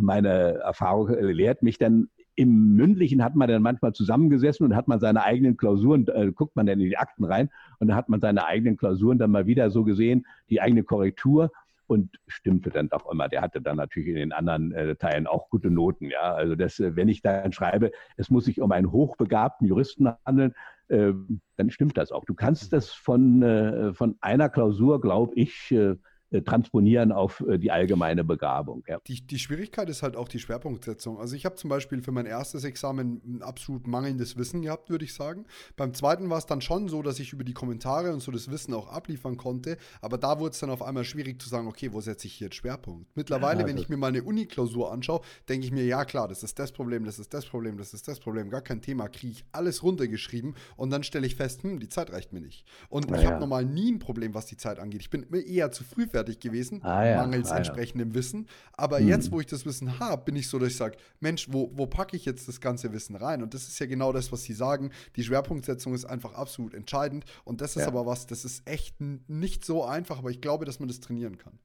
meine Erfahrung lehrt mich dann, im Mündlichen hat man dann manchmal zusammengesessen und hat man seine eigenen Klausuren, äh, guckt man dann in die Akten rein und dann hat man seine eigenen Klausuren dann mal wieder so gesehen, die eigene Korrektur und stimmte dann doch immer. Der hatte dann natürlich in den anderen äh, Teilen auch gute Noten. Ja, also das, äh, wenn ich dann schreibe, es muss sich um einen hochbegabten Juristen handeln, äh, dann stimmt das auch. Du kannst das von, äh, von einer Klausur, glaube ich, äh, äh, transponieren auf äh, die allgemeine Begabung. Ja. Die, die Schwierigkeit ist halt auch die Schwerpunktsetzung. Also ich habe zum Beispiel für mein erstes Examen ein absolut mangelndes Wissen gehabt, würde ich sagen. Beim zweiten war es dann schon so, dass ich über die Kommentare und so das Wissen auch abliefern konnte, aber da wurde es dann auf einmal schwierig zu sagen, okay, wo setze ich hier jetzt Schwerpunkt? Mittlerweile, ja, wenn ich mir mal eine Uni-Klausur anschaue, denke ich mir, ja klar, das ist das Problem, das ist das Problem, das ist das Problem, gar kein Thema, kriege ich alles runtergeschrieben und dann stelle ich fest, hm, die Zeit reicht mir nicht. Und ja, ich habe normal nie ein Problem, was die Zeit angeht. Ich bin eher zu früh fertig fertig gewesen, ah, ja. mangels ah, entsprechendem ja. Wissen. Aber hm. jetzt, wo ich das Wissen habe, bin ich so, dass ich sage, Mensch, wo, wo packe ich jetzt das ganze Wissen rein? Und das ist ja genau das, was Sie sagen. Die Schwerpunktsetzung ist einfach absolut entscheidend. Und das ist ja. aber was, das ist echt nicht so einfach, aber ich glaube, dass man das trainieren kann.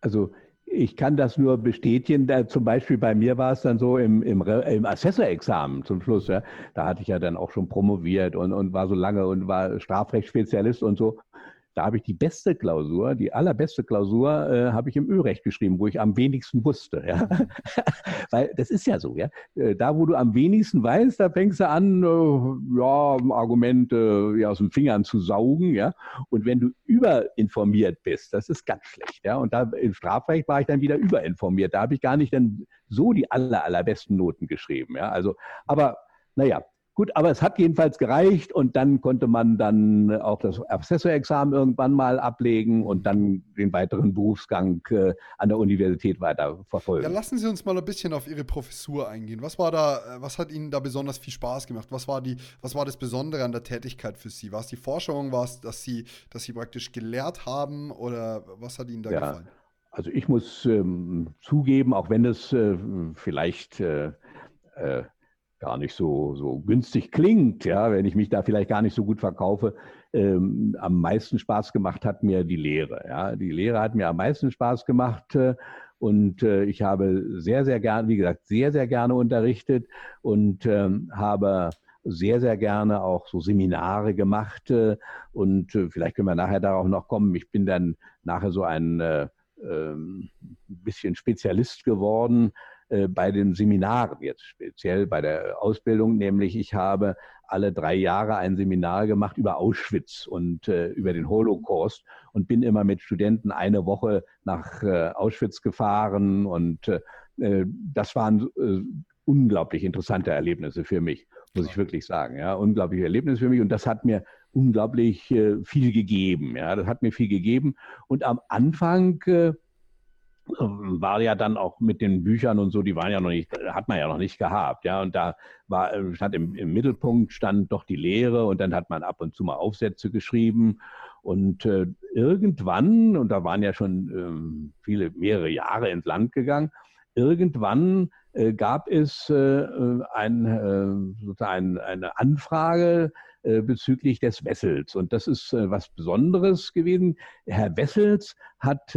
Also ich kann das nur bestätigen. Da, zum Beispiel bei mir war es dann so im, im, im Assessor-Examen zum Schluss. Ja, da hatte ich ja dann auch schon promoviert und, und war so lange und war Strafrechtsspezialist und so. Da habe ich die beste Klausur, die allerbeste Klausur, äh, habe ich im Ölrecht geschrieben, wo ich am wenigsten wusste. Ja? [laughs] Weil das ist ja so, ja. Äh, da, wo du am wenigsten weißt, da fängst du an, äh, ja, Argumente ja, aus den Fingern zu saugen, ja. Und wenn du überinformiert bist, das ist ganz schlecht, ja. Und da im Strafrecht war ich dann wieder überinformiert. Da habe ich gar nicht dann so die aller, allerbesten Noten geschrieben, ja. Also, aber naja, Gut, aber es hat jedenfalls gereicht und dann konnte man dann auch das Assessorexamen irgendwann mal ablegen und dann den weiteren Berufsgang äh, an der Universität weiter verfolgen. Ja, lassen Sie uns mal ein bisschen auf Ihre Professur eingehen. Was war da, äh, was hat Ihnen da besonders viel Spaß gemacht? Was war die, was war das Besondere an der Tätigkeit für Sie? War es die Forschung? War es, dass Sie, dass Sie praktisch gelehrt haben oder was hat Ihnen da ja, gefallen? Also ich muss ähm, zugeben, auch wenn es äh, vielleicht äh, äh gar nicht so, so günstig klingt, ja, wenn ich mich da vielleicht gar nicht so gut verkaufe. Ähm, am meisten Spaß gemacht hat mir die Lehre. Ja. Die Lehre hat mir am meisten Spaß gemacht äh, und äh, ich habe sehr, sehr gerne, wie gesagt, sehr, sehr gerne unterrichtet und ähm, habe sehr, sehr gerne auch so Seminare gemacht äh, und äh, vielleicht können wir nachher darauf noch kommen. Ich bin dann nachher so ein äh, ähm, bisschen Spezialist geworden bei den Seminaren, jetzt speziell bei der Ausbildung, nämlich ich habe alle drei Jahre ein Seminar gemacht über Auschwitz und äh, über den Holocaust und bin immer mit Studenten eine Woche nach äh, Auschwitz gefahren und äh, äh das waren äh, unglaublich interessante Erlebnisse für mich, muss ich wirklich sagen. Ja, unglaubliche Erlebnisse für mich und das hat mir unglaublich viel gegeben. Ja, das hat mir viel gegeben und am Anfang war ja dann auch mit den Büchern und so, die waren ja noch nicht, hat man ja noch nicht gehabt, ja. Und da war, stand im, im Mittelpunkt stand doch die Lehre und dann hat man ab und zu mal Aufsätze geschrieben. Und äh, irgendwann, und da waren ja schon ähm, viele, mehrere Jahre ins Land gegangen, irgendwann äh, gab es äh, ein, äh, sozusagen eine Anfrage äh, bezüglich des Wessels. Und das ist äh, was Besonderes gewesen. Herr Wessels hat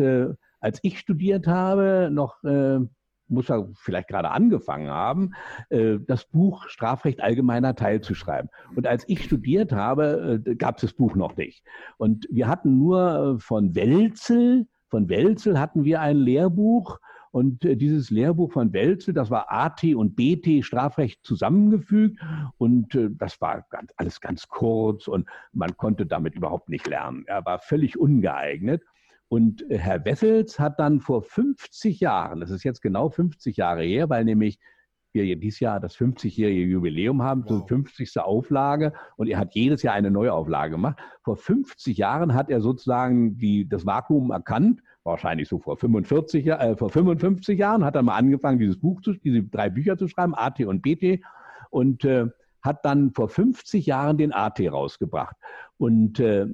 als ich studiert habe, noch äh, muss er vielleicht gerade angefangen haben, äh, das Buch Strafrecht allgemeiner Teil zu schreiben. Und als ich studiert habe, äh, gab es das Buch noch nicht. Und wir hatten nur äh, von Welzel, von Welzel hatten wir ein Lehrbuch. Und dieses Lehrbuch von Welzel, das war AT und BT Strafrecht zusammengefügt. Und das war ganz, alles ganz kurz und man konnte damit überhaupt nicht lernen. Er war völlig ungeeignet. Und äh, Herr Wessels hat dann vor 50 Jahren, das ist jetzt genau 50 Jahre her, weil nämlich wir dieses Jahr das 50-jährige Jubiläum haben, wow. so 50. Auflage und er hat jedes Jahr eine Neuauflage gemacht. Vor 50 Jahren hat er sozusagen die, das Vakuum erkannt, wahrscheinlich so vor 45, äh, vor 55 Jahren hat er mal angefangen, dieses Buch zu, diese drei Bücher zu schreiben, AT und BT und äh, hat dann vor 50 Jahren den AT rausgebracht. Und äh,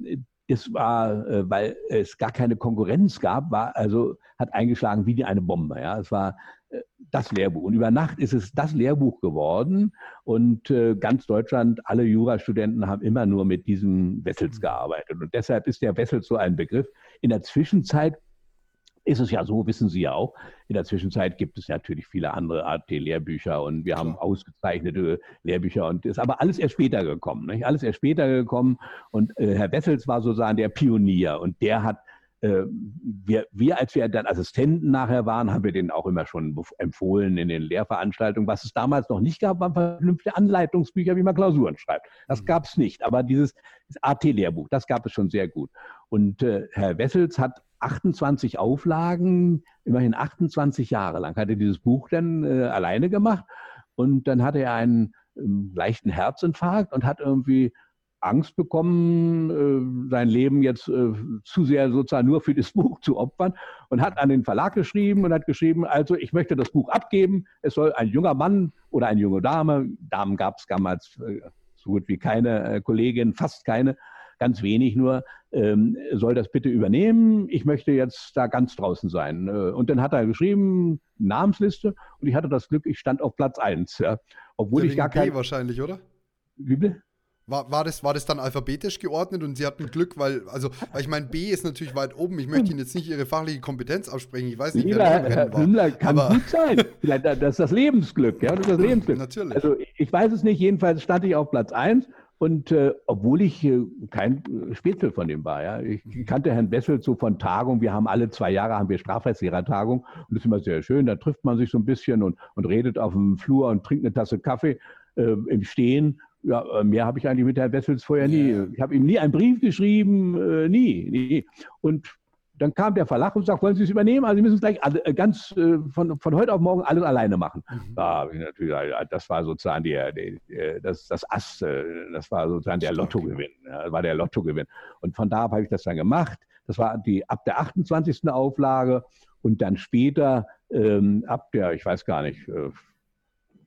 es war, äh, weil es gar keine Konkurrenz gab, war also hat eingeschlagen wie eine Bombe. Ja, es war äh, das Lehrbuch und über Nacht ist es das Lehrbuch geworden und äh, ganz Deutschland, alle Jurastudenten haben immer nur mit diesem Wessels mhm. gearbeitet und deshalb ist der Wessels so ein Begriff. In der Zwischenzeit ist es ja so, wissen Sie ja auch, in der Zwischenzeit gibt es natürlich viele andere AT-Lehrbücher und wir haben ausgezeichnete Lehrbücher und ist aber alles erst später gekommen. Nicht? Alles erst später gekommen und äh, Herr Wessels war sozusagen der Pionier und der hat äh, wir, wir, als wir dann Assistenten nachher waren, haben wir den auch immer schon empfohlen in den Lehrveranstaltungen. Was es damals noch nicht gab, waren vernünftige Anleitungsbücher, wie man Klausuren schreibt. Das mhm. gab es nicht. Aber dieses AT-Lehrbuch, das gab es schon sehr gut. Und äh, Herr Wessels hat 28 Auflagen, immerhin 28 Jahre lang hat er dieses Buch dann äh, alleine gemacht. Und dann hatte er einen ähm, leichten Herzinfarkt und hat irgendwie Angst bekommen, äh, sein Leben jetzt äh, zu sehr sozusagen nur für das [laughs] Buch zu opfern und hat an den Verlag geschrieben und hat geschrieben, also ich möchte das Buch abgeben. Es soll ein junger Mann oder eine junge Dame, Damen gab es damals äh, so gut wie keine äh, Kollegin, fast keine, ganz wenig nur, ähm, soll das bitte übernehmen. Ich möchte jetzt da ganz draußen sein. Äh, und dann hat er geschrieben, Namensliste, und ich hatte das Glück, ich stand auf Platz 1. Ja. Obwohl ich gar kein. wahrscheinlich, oder? Wie bitte? War, war, das, war das dann alphabetisch geordnet und Sie hatten Glück, weil, also, weil ich meine, B ist natürlich weit oben. Ich möchte Ihnen jetzt nicht Ihre fachliche Kompetenz absprechen. Ich weiß nicht, Lieber, wer Herr Hümmler, kann aber gut sein. Vielleicht, das ist das Lebensglück, ja, das ist das [laughs] Lebensglück. Natürlich. Also, ich weiß es nicht, jedenfalls stand ich auf Platz 1 und äh, obwohl ich äh, kein Spätzle von dem war, ja, ich kannte Herrn Wessel so von Tagung. Wir haben alle zwei Jahre haben wir Strafrechtslehrertagung und das ist immer sehr schön. Da trifft man sich so ein bisschen und, und redet auf dem Flur und trinkt eine Tasse Kaffee äh, im Stehen. Ja, äh, mehr habe ich eigentlich mit Herrn Wessels vorher nie. Ich habe ihm nie einen Brief geschrieben, äh, nie, nie. Und dann kam der Verlag und sagt, wollen Sie es übernehmen? Also Sie müssen es gleich alle, äh, ganz äh, von, von heute auf morgen alles alleine machen. Mhm. Da natürlich, das war sozusagen der, der, das, das Ass, äh, das war sozusagen der Lottogewinn. Ja, war der Lottogewinn. Und von da habe ich das dann gemacht. Das war die ab der 28. Auflage und dann später ähm, ab der, ich weiß gar nicht,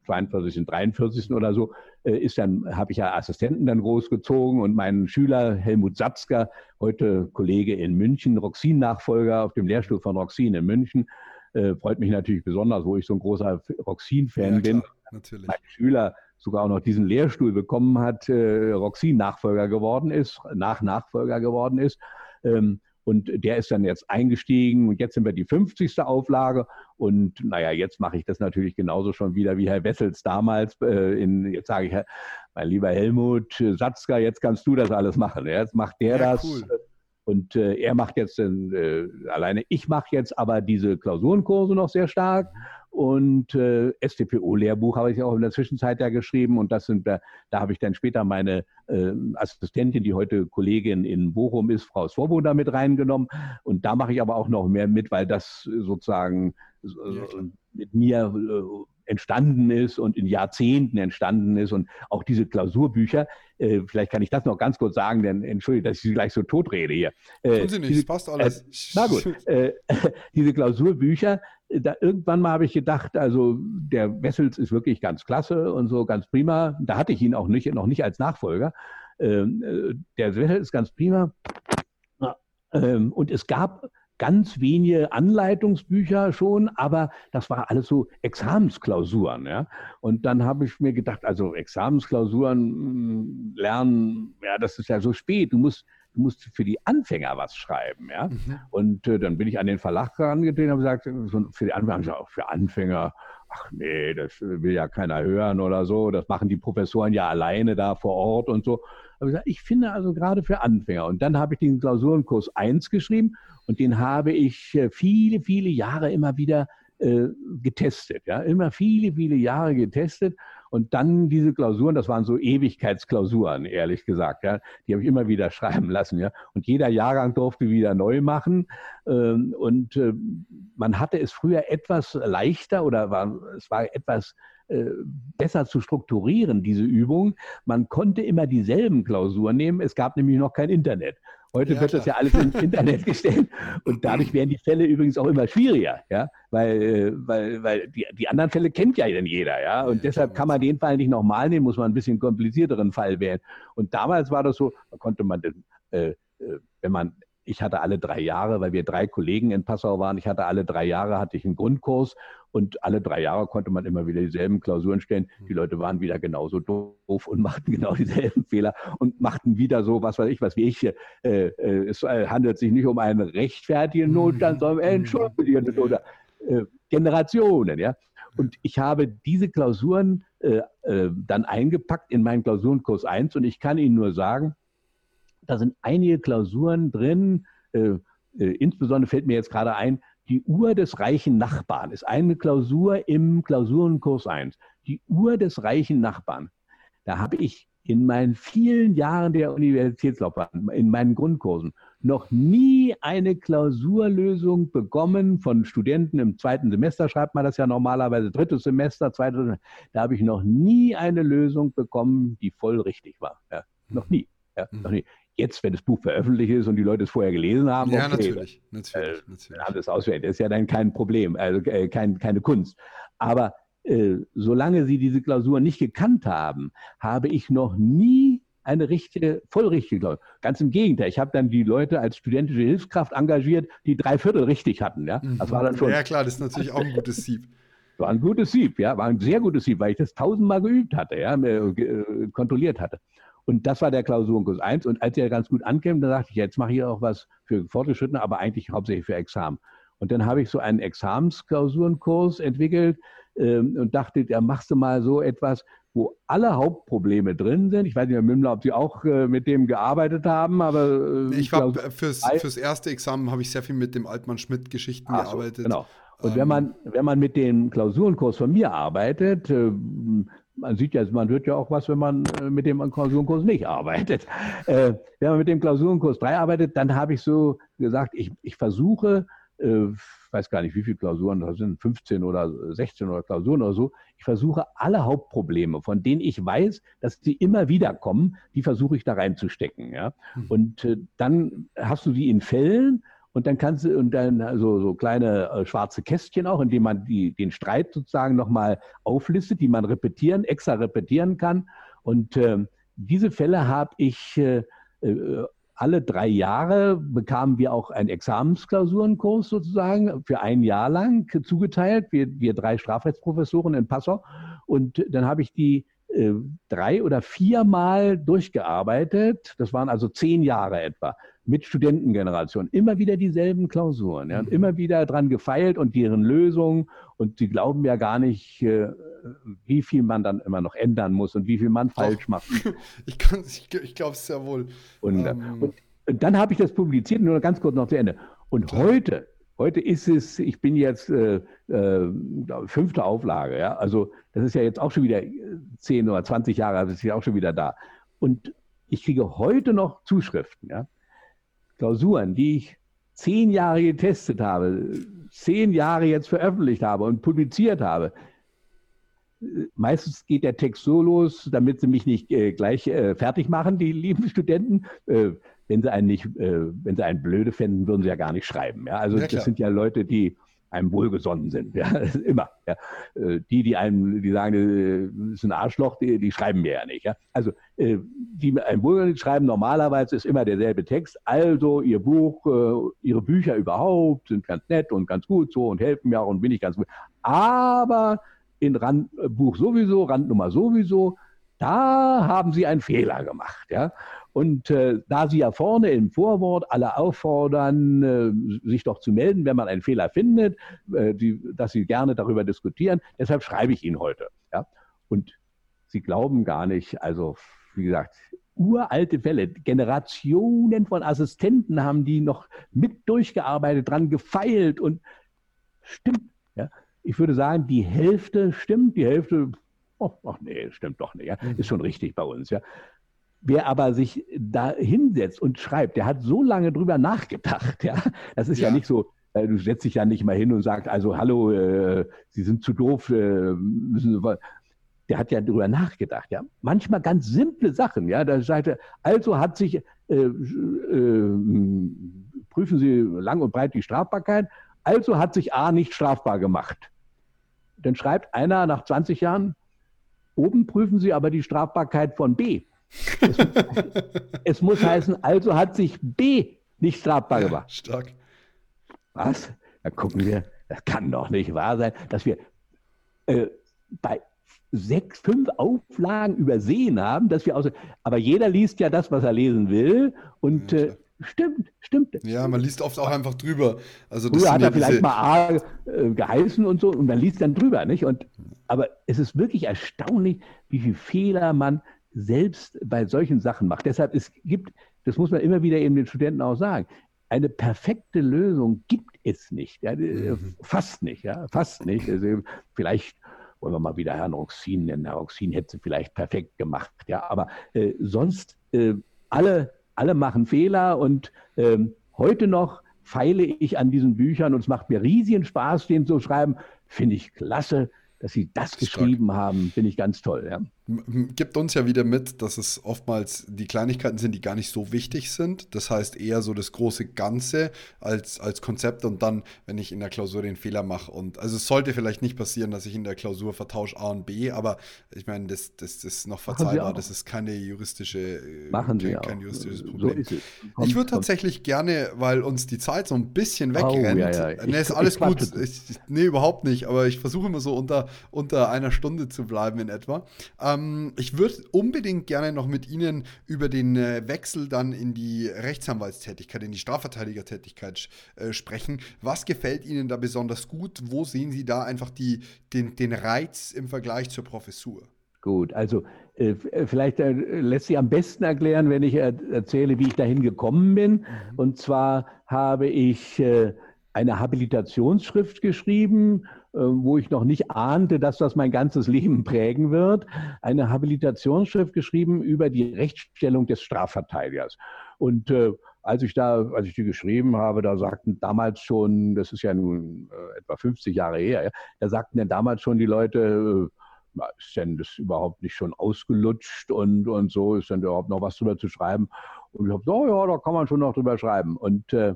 42., 43. oder so, äh, ist dann, habe ich ja Assistenten dann großgezogen und mein Schüler Helmut Satzker, heute Kollege in München, Roxin-Nachfolger auf dem Lehrstuhl von Roxin in München, äh, freut mich natürlich besonders, wo ich so ein großer Roxin-Fan ja, bin. Natürlich. Mein Schüler sogar auch noch diesen Lehrstuhl bekommen hat, äh, Roxin-Nachfolger geworden ist, nach Nachfolger geworden ist. Ähm, und der ist dann jetzt eingestiegen und jetzt sind wir die 50. Auflage. Und naja, jetzt mache ich das natürlich genauso schon wieder wie Herr Wessels damals. Äh, in, jetzt sage ich, mein lieber Helmut Satzka, jetzt kannst du das alles machen. Jetzt macht der ja, das. Cool. Und äh, er macht jetzt äh, alleine, ich mache jetzt aber diese Klausurenkurse noch sehr stark. Und äh, StPO-Lehrbuch habe ich auch in der Zwischenzeit ja geschrieben. Und das sind, da, da habe ich dann später meine äh, Assistentin, die heute Kollegin in Bochum ist, Frau Svoboda, mit reingenommen. Und da mache ich aber auch noch mehr mit, weil das sozusagen äh, mit mir äh, entstanden ist und in Jahrzehnten entstanden ist und auch diese Klausurbücher, äh, vielleicht kann ich das noch ganz kurz sagen, denn entschuldige, dass ich Sie gleich so totrede hier. Äh, Tun Sie nicht, diese, passt alles. Äh, na gut, äh, [laughs] diese Klausurbücher, äh, da, irgendwann mal habe ich gedacht, also der Wessels ist wirklich ganz klasse und so ganz prima. Da hatte ich ihn auch nicht, noch nicht als Nachfolger. Ähm, äh, der Wessels ist ganz prima. Ähm, und es gab ganz wenige Anleitungsbücher schon, aber das war alles so Examensklausuren. Ja? Und dann habe ich mir gedacht, also Examensklausuren hm, lernen, ja, das ist ja so spät. Du musst, du musst für die Anfänger was schreiben. Ja? Mhm. Und äh, dann bin ich an den Verlag herangetreten und habe gesagt, so für die Anfänger, auch für Anfänger, ach nee, das will ja keiner hören oder so. Das machen die Professoren ja alleine da vor Ort und so. Aber ich, gesagt, ich finde also gerade für Anfänger. Und dann habe ich den Klausurenkurs 1 geschrieben und den habe ich äh, viele, viele Jahre immer wieder äh, getestet. Ja? Immer viele, viele Jahre getestet. Und dann diese Klausuren, das waren so Ewigkeitsklausuren, ehrlich gesagt. Ja? Die habe ich immer wieder [laughs] schreiben lassen. Ja? Und jeder Jahrgang durfte wieder neu machen. Ähm, und äh, man hatte es früher etwas leichter oder war, es war etwas äh, besser zu strukturieren, diese Übung. Man konnte immer dieselben Klausuren nehmen. Es gab nämlich noch kein Internet. Heute ja, wird klar. das ja alles ins [laughs] Internet gestellt und dadurch werden die Fälle übrigens auch immer schwieriger, ja, weil, äh, weil, weil die, die anderen Fälle kennt ja dann jeder, ja, und ja, deshalb kann man den Fall nicht nochmal nehmen, muss man ein bisschen komplizierteren Fall wählen. Und damals war das so, da konnte man, äh, äh, wenn man ich hatte alle drei Jahre, weil wir drei Kollegen in Passau waren, ich hatte alle drei Jahre, hatte ich einen Grundkurs und alle drei Jahre konnte man immer wieder dieselben Klausuren stellen. Mhm. Die Leute waren wieder genauso doof und [laughs] machten genau dieselben Fehler und machten wieder so, was weiß ich, was wie ich. Äh, äh, es handelt sich nicht um einen rechtfertigen mhm. Notstand, sondern um einen mhm. entschuldigenden oder äh, Generationen, ja. Und ich habe diese Klausuren äh, äh, dann eingepackt in meinen Klausurenkurs 1 und ich kann Ihnen nur sagen, da sind einige Klausuren drin, äh, äh, insbesondere fällt mir jetzt gerade ein, die Uhr des reichen Nachbarn ist eine Klausur im Klausurenkurs 1. Die Uhr des reichen Nachbarn. Da habe ich in meinen vielen Jahren der Universitätslaufbahn, in meinen Grundkursen, noch nie eine Klausurlösung bekommen von Studenten im zweiten Semester, schreibt man das ja normalerweise, drittes Semester, zweites Semester. Da habe ich noch nie eine Lösung bekommen, die voll richtig war. Ja, noch nie. Ja, noch nie. Jetzt, wenn das Buch veröffentlicht ist und die Leute es vorher gelesen haben, ja, okay, natürlich, natürlich, äh, natürlich. haben das auswählen. Das ist ja dann kein Problem, also äh, kein, keine Kunst. Aber äh, solange sie diese Klausur nicht gekannt haben, habe ich noch nie eine richtige, voll richtige Klausur. Ganz im Gegenteil, ich habe dann die Leute als studentische Hilfskraft engagiert, die drei Viertel richtig hatten. Ja, das war dann schon. Ja, klar, das ist natürlich auch ein gutes Sieb. War ein gutes Sieb, ja, war ein sehr gutes Sieb, weil ich das tausendmal geübt hatte, ja, äh, kontrolliert hatte. Und das war der Klausurenkurs 1. Und als er ganz gut ankam, dann dachte ich, jetzt mache ich auch was für Fortgeschrittene, aber eigentlich hauptsächlich für Examen. Und dann habe ich so einen Examensklausurenkurs entwickelt ähm, und dachte, ja, machst du mal so etwas, wo alle Hauptprobleme drin sind. Ich weiß nicht, Herr Mümmler, ob Sie auch äh, mit dem gearbeitet haben, aber. Äh, ich habe fürs, fürs erste Examen habe ich sehr viel mit dem Altmann-Schmidt-Geschichten gearbeitet. Genau. Und ähm, wenn man, wenn man mit dem Klausurenkurs von mir arbeitet, äh, man sieht ja, man wird ja auch was, wenn man äh, mit dem Klausurenkurs nicht arbeitet. [laughs] Äh, wenn man mit dem Klausurenkurs 3 arbeitet, dann habe ich so gesagt, ich, ich versuche, äh, weiß gar nicht, wie viele Klausuren, das sind 15 oder 16 oder Klausuren oder so, ich versuche alle Hauptprobleme, von denen ich weiß, dass sie immer wieder kommen, die versuche ich da reinzustecken. Ja? Mhm. Und äh, dann hast du sie in Fällen, und dann kannst du, und dann also so kleine äh, schwarze Kästchen auch, indem man die, den Streit sozusagen nochmal auflistet, die man repetieren, extra repetieren kann. Und äh, diese Fälle habe ich äh, äh, alle drei Jahre bekamen wir auch einen Examensklausurenkurs sozusagen für ein Jahr lang zugeteilt, wir, wir drei Strafrechtsprofessoren in Passau. Und dann habe ich die äh, drei oder viermal durchgearbeitet. Das waren also zehn Jahre etwa mit Studentengeneration. Immer wieder dieselben Klausuren ja, und mhm. immer wieder dran gefeilt und deren Lösungen. Und sie glauben ja gar nicht, äh, wie viel man dann immer noch ändern muss und wie viel man falsch macht. [laughs] Ich, ich, ich glaube es ja wohl. Und, ähm. und, und dann habe ich das publiziert, nur ganz kurz noch zu Ende. Und heute Heute ist es, ich bin jetzt äh, äh, fünfte Auflage, ja. Also das ist ja jetzt auch schon wieder zehn oder 20 Jahre, das ist ja auch schon wieder da. Und ich kriege heute noch Zuschriften, ja, Klausuren, die ich zehn Jahre getestet habe, zehn Jahre jetzt veröffentlicht habe und publiziert habe. Meistens geht der Text so los, damit sie mich nicht äh, gleich äh, fertig machen, die lieben Studenten. Äh, wenn sie einen nicht, äh, wenn sie einen blöde fänden, würden sie ja gar nicht schreiben. Ja? Also ja, das sind ja Leute, die einem wohlgesonnen sind. Ja, [laughs] immer. Ja. Äh, die, die einem, die sagen, das äh, ist ein Arschloch, die, die schreiben mir ja nicht. Ja. Also äh, die einem wohlgesonnen schreiben, normalerweise ist immer derselbe Text. Also ihr Buch, ihre Bücher überhaupt sind ganz nett und ganz gut so und helfen mir auch und bin ich ganz gut. Aber in Randbuch sowieso, Randnummer sowieso, da haben sie einen Fehler gemacht. Ja. Und äh, da Sie ja vorne im Vorwort alle auffordern, äh, sich doch zu melden, wenn man einen Fehler findet, äh, die, dass Sie gerne darüber diskutieren, deshalb schreibe ich Ihnen heute. Ja? Und Sie glauben gar nicht, also wie gesagt, uralte Fälle, Generationen von Assistenten haben die noch mit durchgearbeitet, dran gefeilt und stimmt. Ja? Ich würde sagen, die Hälfte stimmt, die Hälfte oh, ach nee, stimmt doch nicht. Ja. Mhm. Ist schon richtig bei uns. Ja. Wer aber sich da hinsetzt und schreibt, der hat so lange drüber nachgedacht. Ja? Das ist ja, ja nicht so, äh, du setzt dich ja nicht mal hin und sagst, also hallo, äh, Sie sind zu doof, äh, müssen Sie. Der hat ja drüber nachgedacht. Ja? Manchmal ganz simple Sachen. Ja? Da sagte, also hat sich, äh, äh, prüfen Sie lang und breit die Strafbarkeit, also hat sich A nicht strafbar gemacht. Dann schreibt einer nach 20 Jahren, oben prüfen Sie aber die Strafbarkeit von B. Es, es, muss heißen, also hat sich B nicht strafbar ja, gemacht. Stark. Was? Da gucken wir, das kann doch nicht wahr sein, dass wir äh, bei sechs, fünf Auflagen übersehen haben, dass wir aus. Aber jeder liest ja das, was er lesen will. Und ja, äh, stimmt, stimmt. Ja, man liest oft auch einfach drüber. Also das Früher hat er vielleicht mal A äh, geheißen und so und man liest dann drüber, nicht? Und, aber es ist wirklich erstaunlich, wie viele Fehler man selbst bei solchen Sachen macht. Deshalb es gibt, das muss man immer wieder eben den Studenten auch sagen, eine perfekte Lösung gibt es nicht. Ja, äh, mhm. Fast nicht, ja, fast nicht. Also vielleicht wollen wir mal wieder Herrn Roxin nennen. Herr Roxin hätte sie vielleicht perfekt gemacht, ja, aber äh, sonst äh, alle, alle machen Fehler und äh, heute noch feile ich an diesen Büchern und es macht mir riesigen Spaß, den zu schreiben. Finde ich klasse, dass Sie das geschrieben haben. Finde ich ganz toll. Ja gibt uns ja wieder mit, dass es oftmals die Kleinigkeiten sind, die gar nicht so wichtig sind. Das heißt eher so das große Ganze als, als Konzept und dann, wenn ich in der Klausur den Fehler mache. Und also es sollte vielleicht nicht passieren, dass ich in der Klausur vertausche A und B, aber ich meine, das, das, das ist noch verzeihbar. Das ist keine juristische, äh, Machen kein, kein juristisches Problem. So kommt, ich würde tatsächlich gerne, weil uns die Zeit so ein bisschen wegrennt. Oh, ja, ja. Nee, ist alles gut. Ich, nee, überhaupt nicht. Aber ich versuche immer so unter, unter einer Stunde zu bleiben in etwa. Ähm, ähm, ich würde unbedingt gerne noch mit Ihnen über den äh, Wechsel dann in die Rechtsanwaltstätigkeit, in die Strafverteidigertätigkeit äh, sprechen. Was gefällt Ihnen da besonders gut? Wo sehen Sie da einfach die, den, den Reiz im Vergleich zur Professur? Gut, also äh, äh vielleicht äh, lässt sich am besten erklären, wenn ich äh, erzähle, wie ich dahin gekommen bin. Mhm. Und zwar habe ich äh, eine Habilitationsschrift geschrieben wo ich noch nicht ahnte, dass das mein ganzes Leben prägen wird, eine Habilitationsschrift geschrieben über die Rechtsstellung des Strafverteidigers. Und äh, als ich da, als ich die geschrieben habe, da sagten damals schon, das ist ja nun äh, etwa 50 Jahre her, ja, da sagten dann damals schon die Leute, äh, ist denn das überhaupt nicht schon ausgelutscht und, und so, ist denn überhaupt noch was drüber zu schreiben? Und ich habe gesagt, oh ja, da kann man schon noch drüber schreiben. Und äh,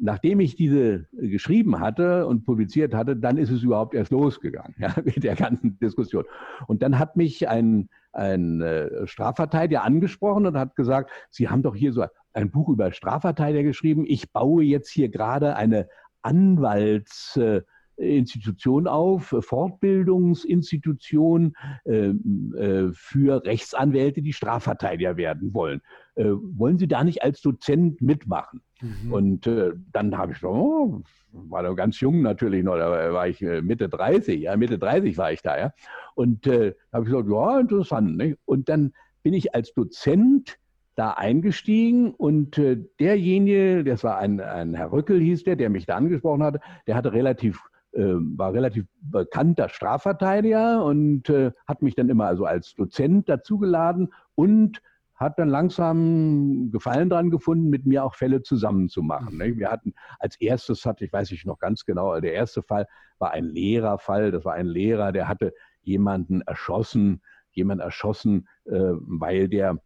nachdem ich diese äh, geschrieben hatte und publiziert hatte, dann ist es überhaupt erst losgegangen [laughs] ja, mit der ganzen Diskussion. Und dann hat mich ein, ein äh, Strafverteidiger angesprochen und hat gesagt, Sie haben doch hier so ein Buch über Strafverteidiger geschrieben. Ich baue jetzt hier gerade eine Anwalts... Institution auf, Fortbildungsinstitution äh, äh, für Rechtsanwälte, die Strafverteidiger werden wollen. Äh, wollen Sie da nicht als Dozent mitmachen? Mhm. Und äh, dann habe ich so, oh, war da ganz jung natürlich noch, da war ich äh, Mitte 30, ja, Mitte 30 war ich da, ja. Und äh, habe ich gesagt, ja, interessant. Nicht? Und dann bin ich als Dozent da eingestiegen und äh, derjenige, das war ein, ein Herr Rückel hieß der, der mich da angesprochen hatte, der hatte relativ äh, war relativ bekannter Strafverteidiger und äh, hat mich dann immer also als Dozent dazugeladen und hat dann langsam Gefallen dran gefunden, mit mir auch Fälle zusammenzumachen. Ne? Wir hatten als erstes hatte ich, weiß ich noch ganz genau, der erste Fall war ein Lehrerfall. Das war ein Lehrer, der hatte jemanden erschossen, jemand erschossen, äh, weil der äh,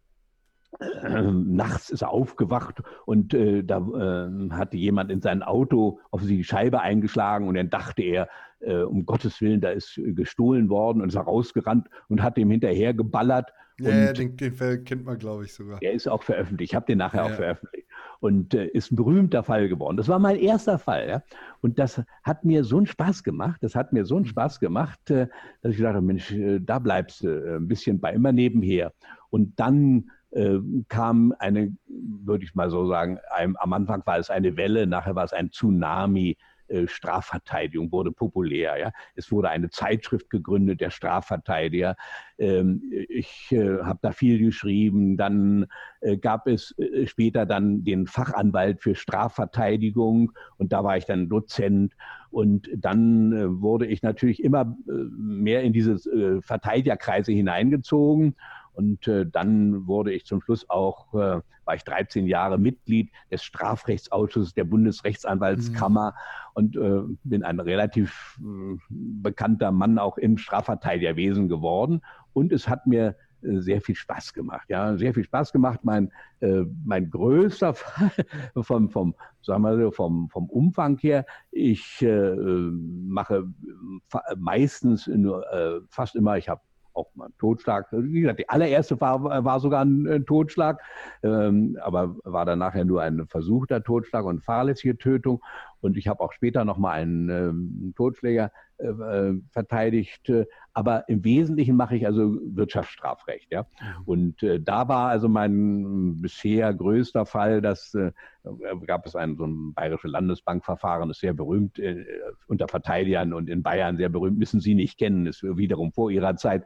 nachts ist er aufgewacht und äh, da äh, hatte jemand in sein Auto auf die Scheibe eingeschlagen und dann dachte er, äh, um Gottes Willen, da ist gestohlen worden und ist er rausgerannt und hat ihm hinterher geballert. Ja, den, den, Fall kennt man, glaube ich, sogar. Der ist auch veröffentlicht. Ich habe den nachher ja. auch veröffentlicht. Und äh, ist ein berühmter Fall geworden. Das war mein erster Fall. Ja? Und das hat mir so einen Spaß gemacht. Das hat mir so einen mhm. Spaß gemacht, äh, dass ich gedacht habe, Mensch, da bleibst du ein bisschen bei immer nebenher. Und dann äh, kam eine, würde ich mal so sagen, ein, am Anfang war es eine Welle, nachher war es ein Tsunami. Äh, Strafverteidigung wurde populär. Ja? Es wurde eine Zeitschrift gegründet, der Strafverteidiger. Ähm, ich äh, habe da viel geschrieben. Dann äh, gab es äh, später dann den Fachanwalt für Strafverteidigung und da war ich dann Dozent. Und dann äh, wurde ich natürlich immer mehr in diese Verteidigerkreise hineingezogen. Und äh, dann wurde ich zum Schluss auch, äh, war ich 13 Jahre Mitglied des Strafrechtsausschusses der Bundesrechtsanwaltskammer mhm. und äh, bin ein relativ äh, bekannter Mann auch im Strafverteidigerwesen geworden. Und es hat mir äh, sehr viel Spaß gemacht. Ja, sehr viel Spaß gemacht. Mein, äh, mein größter Fall [laughs] vom, vom, sagen wir so, vom, vom Umfang her, ich äh, mache meistens nur, äh, fast immer, ich habe auch mal ein Totschlag. Wie gesagt, die allererste war, war sogar ein, ein Totschlag, ähm, aber war dann nachher nur ein versuchter Totschlag und fahrlässige Tötung. Und ich habe auch später nochmal einen ähm, Totschläger äh, äh, verteidigt. Aber im Wesentlichen mache ich also Wirtschaftsstrafrecht. Ja? Mhm. Und äh, da war also mein bisher größter Fall, dass äh, gab es ein so ein bayerische Landesbankverfahren, ist sehr berühmt äh, unter Verteidigern und in Bayern sehr berühmt, müssen Sie nicht kennen, ist wiederum vor Ihrer Zeit.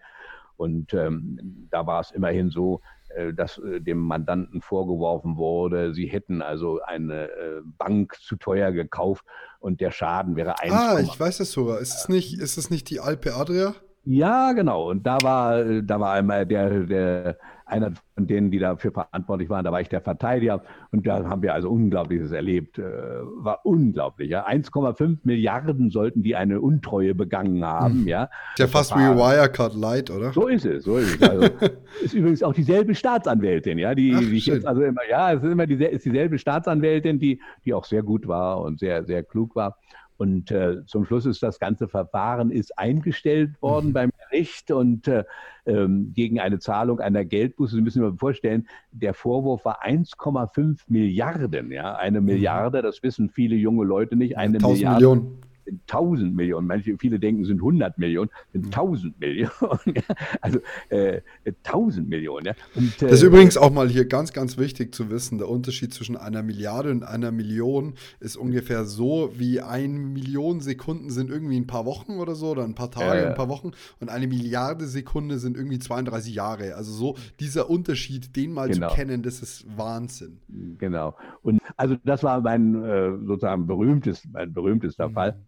Und ähm, da war es immerhin so, äh, dass äh, dem Mandanten vorgeworfen wurde, sie hätten also eine äh, Bank zu teuer gekauft und der Schaden wäre 1. Ah, ich weiß es sogar. Ist es nicht, ist es nicht die Alpe Adria? Ja, genau. Und da war, da war einmal der, der, einer von denen, die dafür verantwortlich waren, da war ich der Verteidiger. Und da haben wir also Unglaubliches erlebt. Äh, war unglaublich. Ja. 1,5 Milliarden sollten die eine Untreue begangen haben. Hm. Ja. Der fast wie Wirecard Light, oder? So ist es. So ist es. Also, [laughs] ist übrigens auch dieselbe Staatsanwältin, ja, die, Ach, die jetzt also immer, ja, es ist immer die, ist dieselbe Staatsanwältin, die, die auch sehr gut war und sehr, sehr klug war. Und äh, zum Schluss ist das ganze Verfahren ist eingestellt worden mhm. beim Gericht und äh, ähm, gegen eine Zahlung einer Geldbuße. Sie müssen sich mal vorstellen, der Vorwurf war 1,5 Milliarden. Ja, eine mhm. Milliarde, das wissen viele junge Leute nicht. Eine 1000 Milliarde. Millionen sind 1000 Millionen. Manche, viele denken, sind 100 Millionen, sind 1000 mhm. Millionen. [laughs] also äh, 1000 Millionen. Ja. Und, äh, das ist übrigens auch mal hier ganz, ganz wichtig zu wissen. Der Unterschied zwischen einer Milliarde und einer Million ist ungefähr so, wie eine Million Sekunden sind irgendwie ein paar Wochen oder so, oder ein paar Tage, äh, ein paar Wochen. Und eine Milliarde Sekunde sind irgendwie 32 Jahre. Also so dieser Unterschied, den mal genau. zu kennen, das ist Wahnsinn. Genau. Und also das war mein äh, sozusagen berühmtes, mein berühmtester mhm. Fall.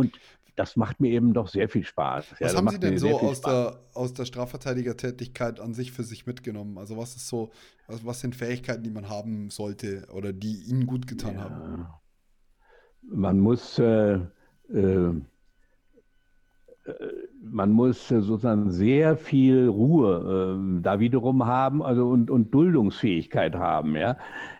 Und das macht mir eben doch sehr viel Spaß. Was ja, haben Sie denn so aus der, aus der Strafverteidigertätigkeit an sich für sich mitgenommen? Also was ist so, was, was sind Fähigkeiten, die man haben sollte oder die Ihnen gut getan ja. haben? Man muss äh, äh, man muss sozusagen sehr viel Ruhe äh, da wiederum haben also und, und Duldungsfähigkeit haben, ja.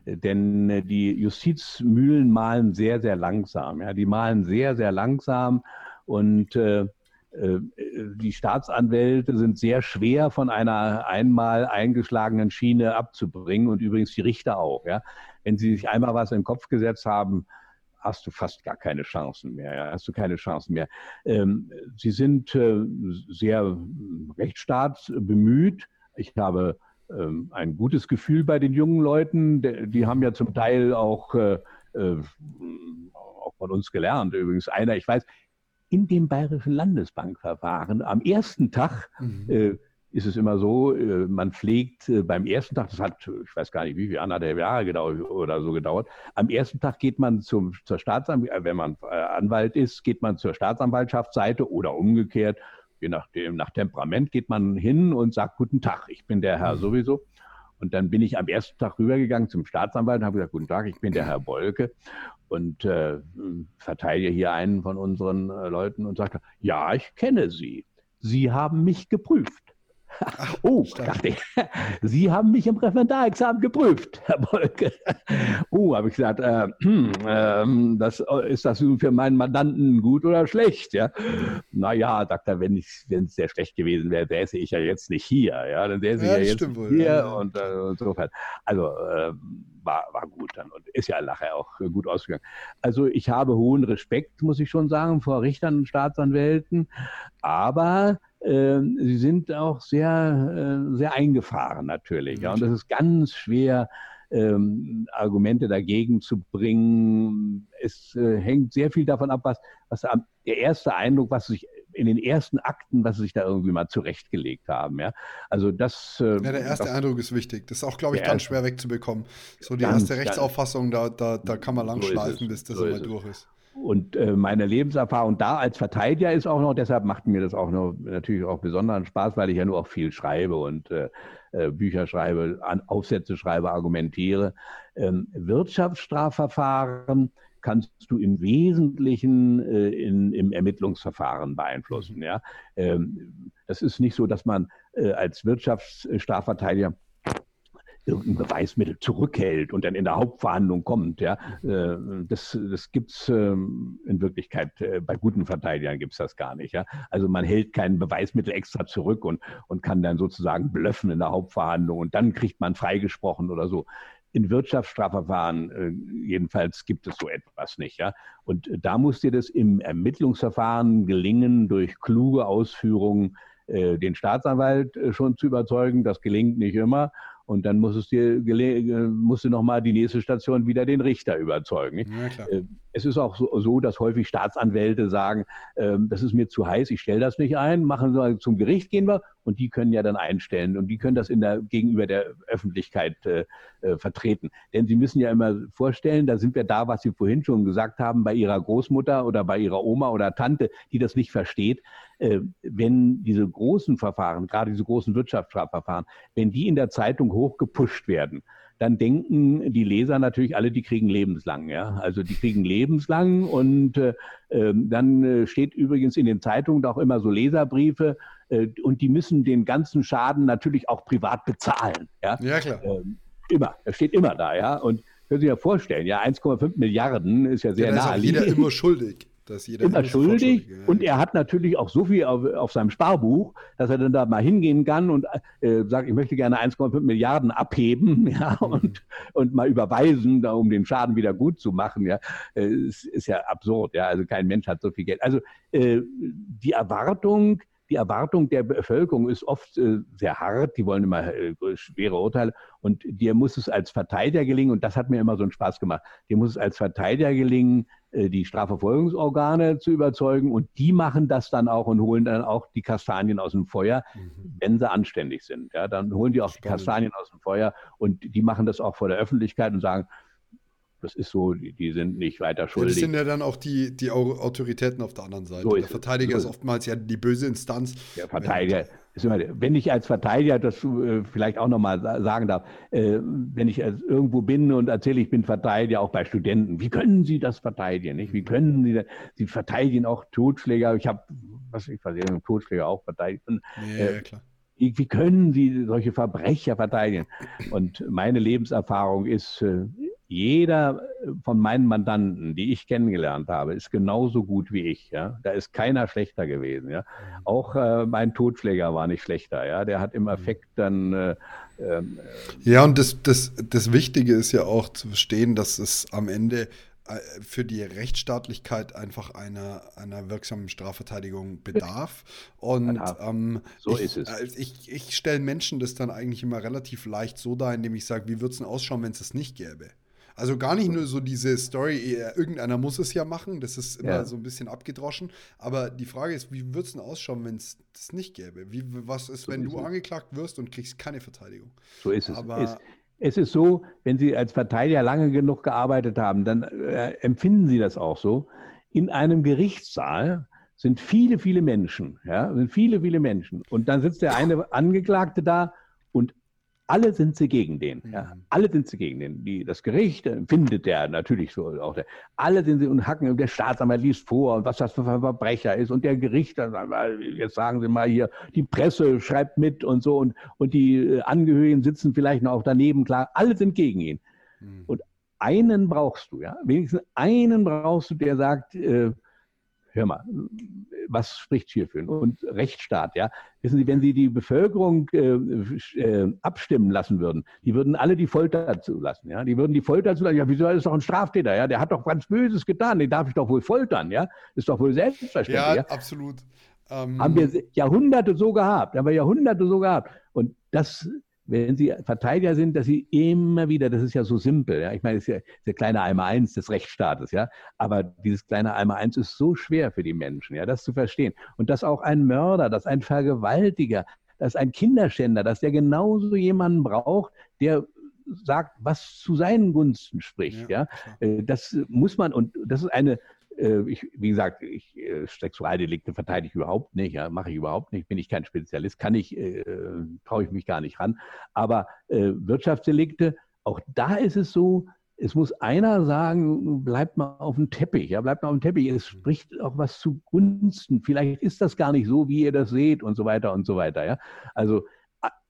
Denn äh, die Justizmühlen malen sehr, sehr langsam. Ja. Die malen sehr, sehr langsam und äh, äh die Staatsanwälte sind sehr schwer von einer einmal eingeschlagenen Schiene abzubringen und übrigens die Richter auch. Ja. Wenn sie sich einmal was den Kopf gesetzt haben, hast du fast gar keine Chancen mehr. Ja, hast du keine Chancen mehr. Ähm, sie sind äh, sehr rechtsstaatsbemüht. Ich habe ähm, ein gutes Gefühl bei den jungen Leuten. Die, die haben ja zum Teil auch, äh, äh, auch von uns gelernt. Übrigens einer, ich weiß, in dem Bayerischen Landesbankverfahren am ersten Tag mhm äh, ist es immer so, äh, man pflegt äh, beim ersten Tag, das hat, ich weiß gar nicht, wie viel, anderthalb Jahre gedauert oder so gedauert. Am ersten Tag geht man zum, zur Staatsanwaltschaft, äh, wenn man Anwalt ist, geht man zur Staatsanwaltschaftsseite oder umgekehrt, je nachdem, nach Temperament geht man hin und sagt, guten Tag, ich bin der Herr mhm. sowieso. Und dann bin ich am ersten Tag rübergegangen zum Staatsanwalt und habe gesagt, guten Tag, ich bin der Herr Bolke und äh, verteidige hier einen von unseren äh, Leuten und sagte, ja, ich kenne Sie. Sie haben mich geprüft. Ach, oh, dachte ich, Sie haben mich im Referendarexamen geprüft, Herr Bolke. Oh, habe ich gesagt, äh, äh, das, ist das für meinen Mandanten gut oder schlecht? Ja? Naja, sagt er, wenn es sehr schlecht gewesen wäre, säße ich ja jetzt nicht hier. Ja? Dann säße ja, ich ja jetzt wohl, hier ja. und äh, insofern. Also äh, war, war gut dann und ist ja nachher auch gut ausgegangen. Also ich habe hohen Respekt, muss ich schon sagen, vor Richtern und Staatsanwälten, aber ähm, sie sind auch sehr, äh, sehr eingefahren natürlich. Ja, und das ist ganz schwer, ähm, Argumente dagegen zu bringen. Es äh, hängt sehr viel davon ab, was, was der erste Eindruck, was sich in den ersten Akten, was sie sich da irgendwie mal zurechtgelegt haben. Ja? Also das. Äh, ja, der erste das, Eindruck ist wichtig. Das ist auch, glaube ich, ganz schwer wegzubekommen. So die ganz, erste Rechtsauffassung, da, da, da kann man lang so schleifen, bis das so immer durch ist. Und äh, meine Lebenserfahrung da als Verteidiger ist auch noch, deshalb macht mir das auch noch natürlich auch besonderen Spaß, weil ich ja nur auch viel schreibe und äh, äh Bücher schreibe, an, Aufsätze schreibe, argumentiere. Ähm, Wirtschaftsstrafverfahren kannst du im Wesentlichen äh, in, im Ermittlungsverfahren beeinflussen. Ja? Ähm, das ist nicht so, dass man äh, als Wirtschaftsstrafverteidiger irgendein Beweismittel zurückhält und dann in der Hauptverhandlung kommt. Ja, äh, das, das gibt es ähm, in Wirklichkeit, äh, bei guten Verteidigern gibt es das gar nicht. Ja? Also man hält kein Beweismittel extra zurück und, und kann dann sozusagen blöffen in der Hauptverhandlung und dann kriegt man freigesprochen oder so. In Wirtschaftsstrafverfahren äh, jedenfalls gibt es so etwas nicht. Ja? Und da muss dir das im Ermittlungsverfahren gelingen, durch kluge Ausführungen den Staatsanwalt schon zu überzeugen. Das gelingt nicht immer. Und dann muss es dir musst du nochmal die nächste Station wieder den Richter überzeugen. Ja, äh, es ist auch so, so, dass häufig Staatsanwälte sagen, ähm, das ist mir zu heiß, ich stelle das nicht ein, machen wir zum Gericht gehen wir und die können ja dann einstellen und die können das in der, gegenüber der Öffentlichkeit äh, äh, vertreten. Denn sie müssen ja immer vorstellen, da sind wir da, was Sie vorhin schon gesagt haben, bei Ihrer Großmutter oder bei Ihrer Oma oder Tante, die das nicht versteht, äh, wenn diese großen Verfahren, gerade diese großen Wirtschaftsstrafverfahren, wenn die in der Zeitung hochgepusht werden, dann denken die Leser natürlich alle, die kriegen lebenslang. Ja? Also die kriegen lebenslang und äh, ähm, dann äh, steht übrigens in den Zeitungen auch immer so Leserbriefe äh, und die müssen den ganzen Schaden natürlich auch privat bezahlen. Ja, ja klar. Ähm, immer, das steht immer da. Ja, und können Sie sich ja vorstellen, ja, 1,5 Milliarden ist ja sehr ja, naheliegend. Ist jeder immer schuldig dass jeder immer schuldig. Ja. Und er hat natürlich auch so viel auf, auf, seinem Sparbuch, dass er dann da mal hingehen kann und äh, sagt, ich möchte gerne 1,5 Milliarden abheben [laughs] ja, mhm. und, und mal überweisen, da, um den Schaden wieder gut zu machen. Ja. Äh, ist, ist ja absurd. Ja. Also kein Mensch hat so viel Geld. Also äh, die Erwartung, die Erwartung der Bevölkerung ist oft äh, sehr hart. Die wollen immer äh, schwere Urteile. Und dir muss es als Verteidiger gelingen, und das hat mir immer so einen Spaß gemacht, dir muss es als Verteidiger gelingen, äh, die Strafverfolgungsorgane zu überzeugen und die machen das dann auch und holen dann auch die Kastanien aus dem Feuer, mhm. wenn sie anständig sind. Ja, dann holen die auch Spannend. die Kastanien aus dem Feuer und die machen das auch vor der Öffentlichkeit und sagen, das ist so, die, die sind nicht weiter schuldig. Ja, das sind ja dann auch die, die Autoritäten auf der anderen Seite. So der Verteidiger so ist oftmals ja die böse Instanz. Der Verteidiger ist immer, wenn ich als Verteidiger das äh, vielleicht auch nochmal sagen darf, äh, wenn ich irgendwo bin und erzähle, ich bin Verteidiger, auch bei Studenten, wie können Sie das verteidigen? Nicht? Wie können Sie das? Sie verteidigen auch Totschläger. Ich habe, was ich weiß, Totschläger auch verteidigt. Und, ja, äh, klar. Wie, können Sie solche Verbrecher verteidigen? Und meine Lebenserfahrung ist, jeder von meinen Mandanten, die ich kennengelernt habe, ist genauso gut wie ich. Ja? Da ist keiner schlechter gewesen. Ja? Mhm. Auch äh, mein Totschläger war nicht schlechter. Ja? Der hat im Effekt mhm. dann. Äh, äh, ja, und das, das, das Wichtige ist ja auch zu verstehen, dass es am Ende äh, für die Rechtsstaatlichkeit einfach einer, einer wirksamen Strafverteidigung bedarf. Und ähm, so ich, ist es. Äh, ich, ich stelle Menschen das dann eigentlich immer relativ leicht so dar, indem ich sage, wie würde es denn ausschauen, wenn es das nicht gäbe? Also gar nicht nur so diese Story, irgendeiner muss es ja machen, das ist immer ja. so ein bisschen abgedroschen. Aber die Frage ist, wie würde es denn ausschauen, wenn es das nicht gäbe? Wie, was ist, so wenn ist du es. angeklagt wirst und kriegst keine Verteidigung? So ist es. Aber es, es ist so, wenn Sie als Verteidiger lange genug gearbeitet haben, dann äh, empfinden Sie das auch so. In einem Gerichtssaal sind viele, viele Menschen, ja, sind viele, viele Menschen. Und dann sitzt der eine Angeklagte da alle sind sie gegen den. Ja. Mhm. Alle sind sie gegen den. Die, das Gericht findet der natürlich so auch. Der, alle sind sie und hacken, der Staatsanwalt liest vor und was das für ein Verbrecher ist. Und der Gericht, jetzt sagen Sie mal hier, die Presse schreibt mit und so und, und die äh, Angehörigen sitzen vielleicht noch daneben, klar, alle sind gegen ihn. Mhm. Und einen brauchst du, ja. Wenigstens einen brauchst du, der sagt, äh, hör mal, was spricht hierfür? Und Rechtsstaat, ja. Wissen Sie, wenn Sie die Bevölkerung äh, äh, abstimmen lassen würden, die würden alle die Folter zulassen, ja. Die würden die Folter zulassen. Ja, wieso ist doch ein Straftäter, ja? Der hat doch ganz Böses getan, den darf ich doch wohl foltern, ja. Ist doch wohl selbstverständlich. Ja, ja? absolut. Ähm, haben wir Jahrhunderte so gehabt, haben wir Jahrhunderte so gehabt. Und das wenn Sie Verteidiger sind, dass Sie immer wieder, das ist ja so simpel, ja, ich meine, das ist ja der kleine Eimer 1 des Rechtsstaates, ja, aber dieses kleine Eimer 1 ist so schwer für die Menschen, ja, das zu verstehen. Und dass auch ein Mörder, dass ein Vergewaltiger, dass ein Kinderschänder, dass der genauso jemanden braucht, der sagt, was zu seinen Gunsten spricht, ja, ja. Äh, das muss man, und das ist eine ich, wie gesagt, ich, äh, Sexualdelikte verteidige ich überhaupt nicht, ja, mache ich überhaupt nicht, bin ich kein Spezialist, kann ich, äh, traue ich mich gar nicht ran. Aber äh, Wirtschaftsdelikte, auch da ist es so, es muss einer sagen, bleibt mal auf dem Teppich, ja, bleibt mal auf dem Teppich. Es spricht auch was zugunsten. Vielleicht ist das gar nicht so, wie ihr das seht und so weiter und so weiter, ja. Also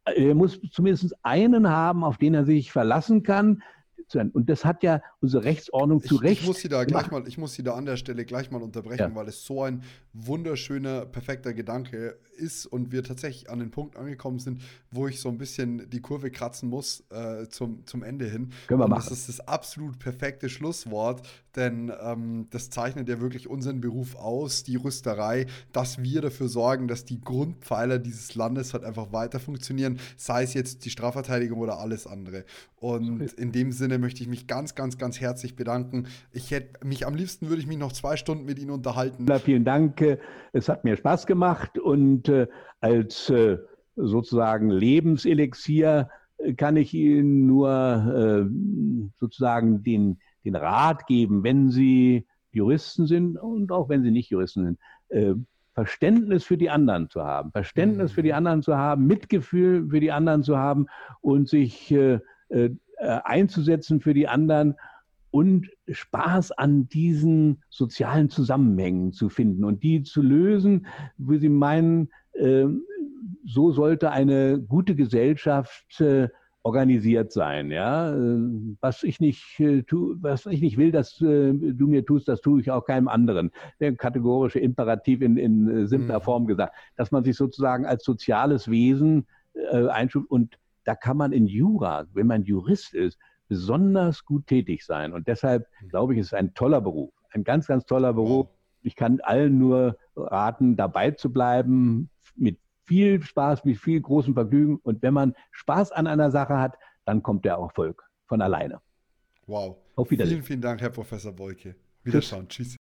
er muss zumindest einen haben, auf den er sich verlassen kann, zu Ende. Und das hat ja unsere Rechtsordnung zu Recht. Ich muss Sie da gleich mal, ich muss Sie da an der Stelle gleich mal unterbrechen, ja. weil es so ein wunderschöner, perfekter Gedanke ist und wir tatsächlich an den Punkt angekommen sind, wo ich so ein bisschen die Kurve kratzen muss äh, zum, zum Ende hin. Können wir und machen. Das ist das absolut perfekte Schlusswort, denn ähm, das zeichnet ja wirklich unseren Beruf aus, die Rüsterei, dass wir dafür sorgen, dass die Grundpfeiler dieses Landes halt einfach weiter funktionieren, sei es jetzt die Strafverteidigung oder alles andere. Und in dem Sinne möchte ich mich ganz, ganz, ganz herzlich bedanken. Ich hätte mich am liebsten würde ich mich noch zwei Stunden mit Ihnen unterhalten. Na, vielen Dank. Es hat mir Spaß gemacht und äh, als äh, sozusagen Lebenselixier kann ich Ihnen nur äh, sozusagen den, den Rat geben, wenn Sie Juristen sind und auch wenn Sie nicht Juristen sind, äh, Verständnis für die anderen zu haben, Verständnis mhm. für die anderen zu haben, Mitgefühl für die anderen zu haben und sich äh, äh, einzusetzen für die anderen und Spaß an diesen sozialen Zusammenhängen zu finden und die zu lösen, wo sie meinen, äh, so sollte eine gute Gesellschaft äh, organisiert sein. Ja? Was, ich nicht, äh, tu, was ich nicht will, dass äh, du mir tust, das tue ich auch keinem anderen. Der kategorische Imperativ in, in äh, simpler mhm. Form gesagt, dass man sich sozusagen als soziales Wesen äh, einstuft und da kann man in Jura, wenn man Jurist ist, besonders gut tätig sein. Und deshalb mhm. glaube ich, ist es ein toller Beruf, ein ganz, ganz toller Beruf. Ich kann allen nur raten, dabei zu bleiben, mit viel Spaß, mit viel großem Vergnügen. Und wenn man Spaß an einer Sache hat, dann kommt der Erfolg von alleine. Wow. Auf Wiedersehen. Vielen, vielen Dank, Herr Professor Beuke. Wiederschauen. Tschüss. Tschüss.